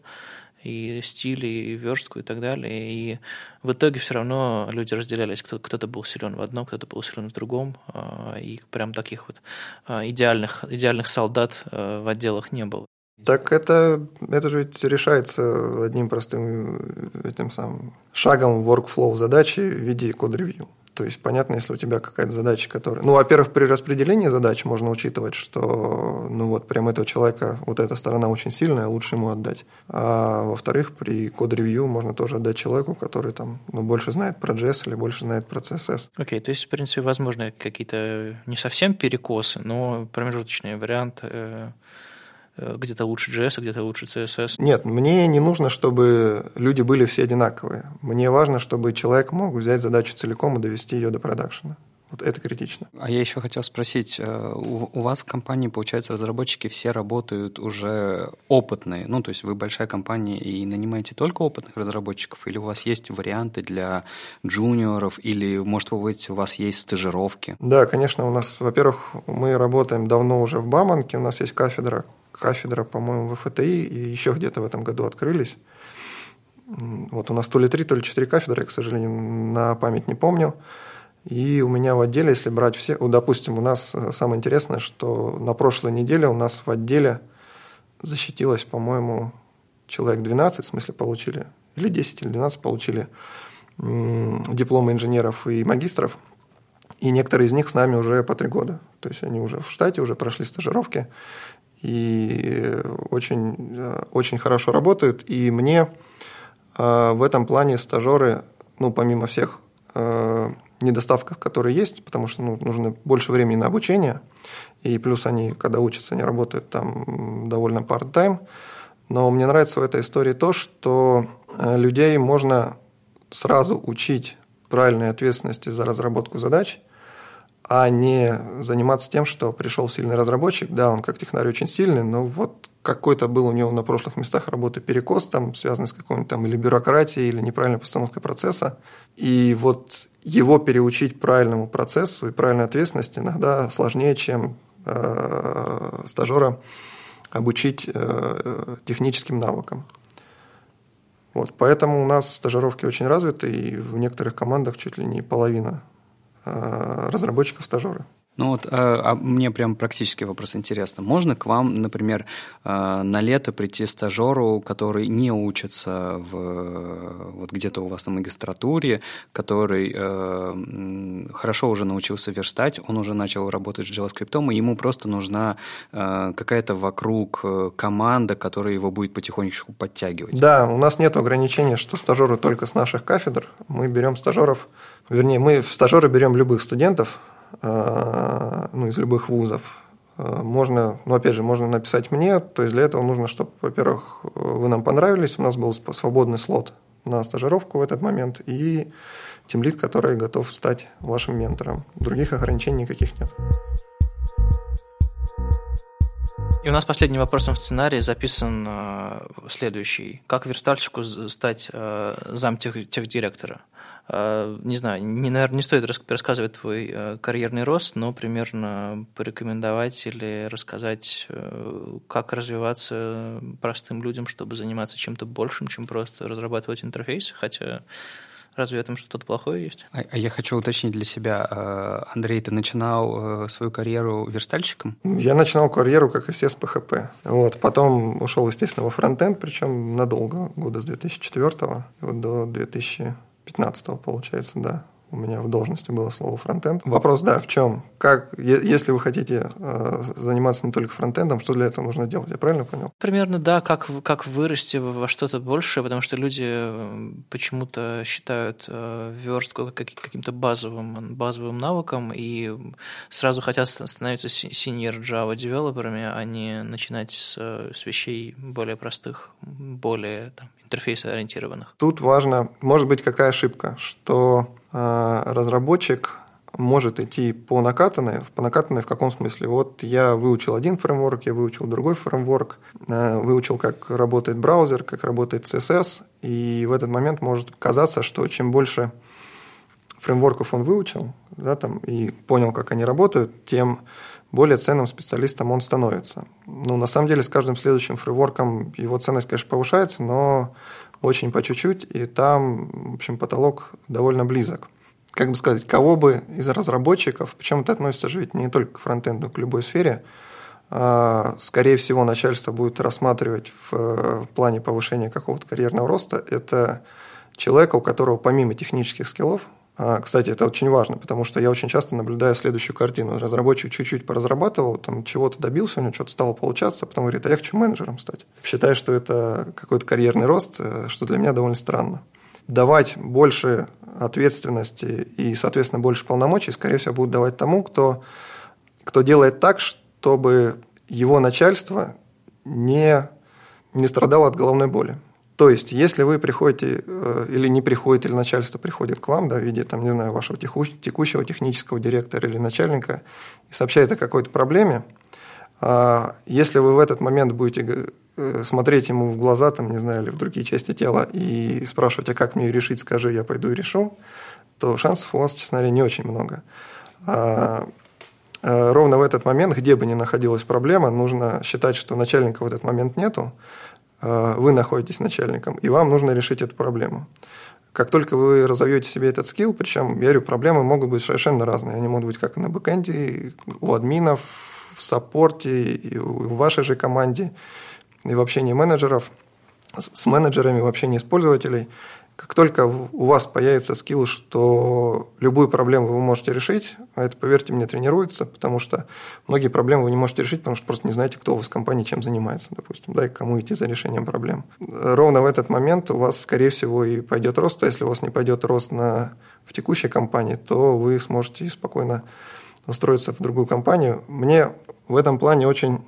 и стиль, и верстку, и так далее. И в итоге все равно люди разделялись. Кто- кто-то был силен в одном, кто-то был силен в другом. А, и прям таких вот а, идеальных, идеальных солдат а, в отделах не было. Так это, это же ведь решается одним простым этим самым шагом workflow задачи в виде код-ревью. То есть, понятно, если у тебя какая-то задача, которая... Ну, во-первых, при распределении задач можно учитывать, что, ну, вот, прям этого человека, вот эта сторона очень сильная, лучше ему отдать. А во-вторых, при код-ревью можно тоже отдать человеку, который там, ну, больше знает про JS или больше знает про CSS. Окей, okay, то есть, в принципе, возможно, какие-то не совсем перекосы, но промежуточный вариант э, Э, где-то лучше JS, а где-то лучше CSS. Нет, мне не нужно, чтобы люди были все одинаковые. Мне важно, чтобы человек мог взять задачу целиком и довести ее до продакшена. Вот это критично. А я еще хотел спросить, э, у вас в компании, получается, разработчики все работают уже опытные, ну, то есть вы большая компания и нанимаете только опытных разработчиков, или у вас есть варианты для джуниоров, или, может, вы, у вас есть стажировки? Да, конечно, у нас, во-первых, мы работаем давно уже в Баманке, у нас есть кафедра кафедра, по-моему, в ФТИ и еще где-то в этом году открылись. Вот у нас то ли три, то ли четыре кафедры, я, к сожалению, на память не помню. И у меня в отделе, если брать все, вот, допустим, у нас э, самое интересное, что на прошлой неделе у нас в отделе защитилось, по-моему, человек 12, в смысле получили, или 10, или 12 получили дипломы инженеров и магистров. И некоторые из них с нами уже по три года. То есть они уже в штате, уже прошли стажировки и очень, очень хорошо работают. И мне э, в этом плане стажеры, ну, помимо всех э, недостатков, которые есть, потому что ну, нужно больше времени на обучение, и плюс они, когда учатся, они работают там довольно part-time. Но мне нравится в этой истории то, что э, людей можно сразу учить правильной ответственности за разработку задач – а не заниматься тем, что пришел сильный разработчик, да, он как технарь очень сильный, но вот какой-то был у него на прошлых местах работы перекос, там, связанный с какой-нибудь там или бюрократией, или неправильной постановкой процесса. И вот его переучить правильному процессу и правильной ответственности иногда сложнее, чем э, стажера обучить э, техническим навыкам. Вот, поэтому у нас стажировки очень развиты, и в некоторых командах чуть ли не половина разработчиков-стажеры. Ну вот, а, а мне прям практический вопрос интересно. Можно к вам, например, э, на лето прийти стажеру, который не учится в, вот где-то у вас на магистратуре, который э, хорошо уже научился верстать, он уже начал работать с JavaScript, и ему просто нужна э, какая-то вокруг команда, которая его будет потихонечку подтягивать? Да, у нас нет ограничения, что стажеры только с наших кафедр. Мы берем стажеров Вернее, мы в стажеры берем любых студентов, э, ну, из любых вузов. Э, можно, ну, опять же, можно написать мне, то есть для этого нужно, чтобы, во-первых, вы нам понравились, у нас был свободный слот на стажировку в этот момент, и тимлит, который готов стать вашим ментором. Других ограничений никаких нет. И у нас последним вопросом в сценарии записан э, следующий. Как верстальщику стать э, зам тех, тех директора? Э, не знаю, не, наверное, не стоит рассказывать твой э, карьерный рост, но примерно порекомендовать или рассказать, э, как развиваться простым людям, чтобы заниматься чем-то большим, чем просто разрабатывать интерфейс, хотя Разве в этом что-то плохое есть? А, а я хочу уточнить для себя. А, Андрей, ты начинал э, свою карьеру верстальщиком? Я начинал карьеру, как и все, с PHP. Вот. Потом ушел, естественно, во фронтенд, причем надолго, года с 2004 вот до 2000 15 получается, да у меня в должности было слово фронтенд. Вопрос, да, в чем? Как, если вы хотите э, заниматься не только фронтендом, что для этого нужно делать? Я правильно понял? Примерно, да, как, как вырасти во что-то большее, потому что люди э, почему-то считают э, верстку каким-то базовым, базовым навыком и сразу хотят становиться senior Java девелоперами, а не начинать с, с вещей более простых, более там, интерфейса ориентированных. Тут важно, может быть, какая ошибка, что а, разработчик может идти по накатанной. По накатанной в каком смысле? Вот я выучил один фреймворк, я выучил другой фреймворк, а, выучил, как работает браузер, как работает CSS, и в этот момент может казаться, что чем больше фреймворков он выучил, да, там, и понял, как они работают, тем более ценным специалистом он становится. Ну, на самом деле, с каждым следующим фреймворком его ценность, конечно, повышается, но очень по чуть-чуть, и там, в общем, потолок довольно близок. Как бы сказать, кого бы из разработчиков, причем это относится же ведь не только к фронтенду, к любой сфере, а, скорее всего, начальство будет рассматривать в плане повышения какого-то карьерного роста, это человека, у которого помимо технических скиллов, кстати, это очень важно, потому что я очень часто наблюдаю следующую картину. Разработчик чуть-чуть поразрабатывал, там чего-то добился, у него что-то стало получаться, а потом говорит, а я хочу менеджером стать. Считаю, что это какой-то карьерный рост, э, что для меня довольно странно. Давать больше ответственности и, соответственно, больше полномочий, скорее всего, будут давать тому, кто, кто делает так, чтобы его начальство не, не страдало от головной боли. То есть, если вы приходите э, или не приходите, или начальство приходит к вам да, в виде, там, не знаю, вашего текущего технического директора или начальника и сообщает о какой-то проблеме, а, если вы в этот момент будете э, смотреть ему в глаза, там, не знаю, или в другие части тела и спрашивать, а как мне решить, скажи, я пойду и решу, то шансов у вас, честно говоря, не очень много. А, э, ровно в этот момент, где бы ни находилась проблема, нужно считать, что начальника в этот момент нету, вы находитесь начальником, и вам нужно решить эту проблему. Как только вы разовьете себе этот скилл, причем, я говорю, проблемы могут быть совершенно разные. Они могут быть как на бэкэнде, у админов, в саппорте, и в вашей же команде, и в общении менеджеров, с менеджерами, в общении с пользователей – как только у вас появится скилл, что любую проблему вы можете решить, а это, поверьте мне, тренируется, потому что многие проблемы вы не можете решить, потому что просто не знаете, кто у вас в компании чем занимается, допустим, да, и кому идти за решением проблем. Ровно в этот момент у вас, скорее всего, и пойдет рост, а если у вас не пойдет рост на, в текущей компании, то вы сможете спокойно устроиться в другую компанию. Мне в этом плане очень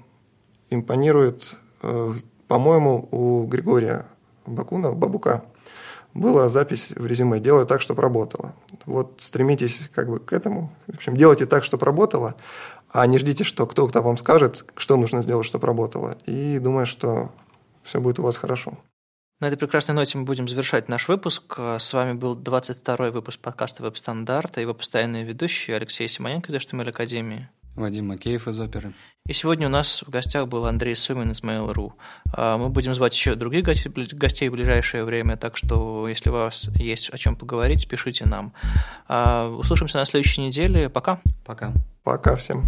импонирует, э, по-моему, у Григория Бакуна, Бабука, была запись в резюме «делаю так, чтобы работало». Вот стремитесь как бы к этому. В общем, делайте так, чтобы работало, а не ждите, что кто-то вам скажет, что нужно сделать, чтобы работало. И думаю, что все будет у вас хорошо. На этой прекрасной ноте мы будем завершать наш выпуск. С вами был 22-й выпуск подкаста «Веб-стандарт» и его постоянные ведущие Алексей Симоненко из HTML Академии. Вадим Макеев из оперы. И сегодня у нас в гостях был Андрей Сумин из Mail.ru. А, мы будем звать еще других гостей в ближайшее время, так что если у вас есть о чем поговорить, пишите нам. А, услышимся на следующей неделе. Пока. Пока. Пока всем.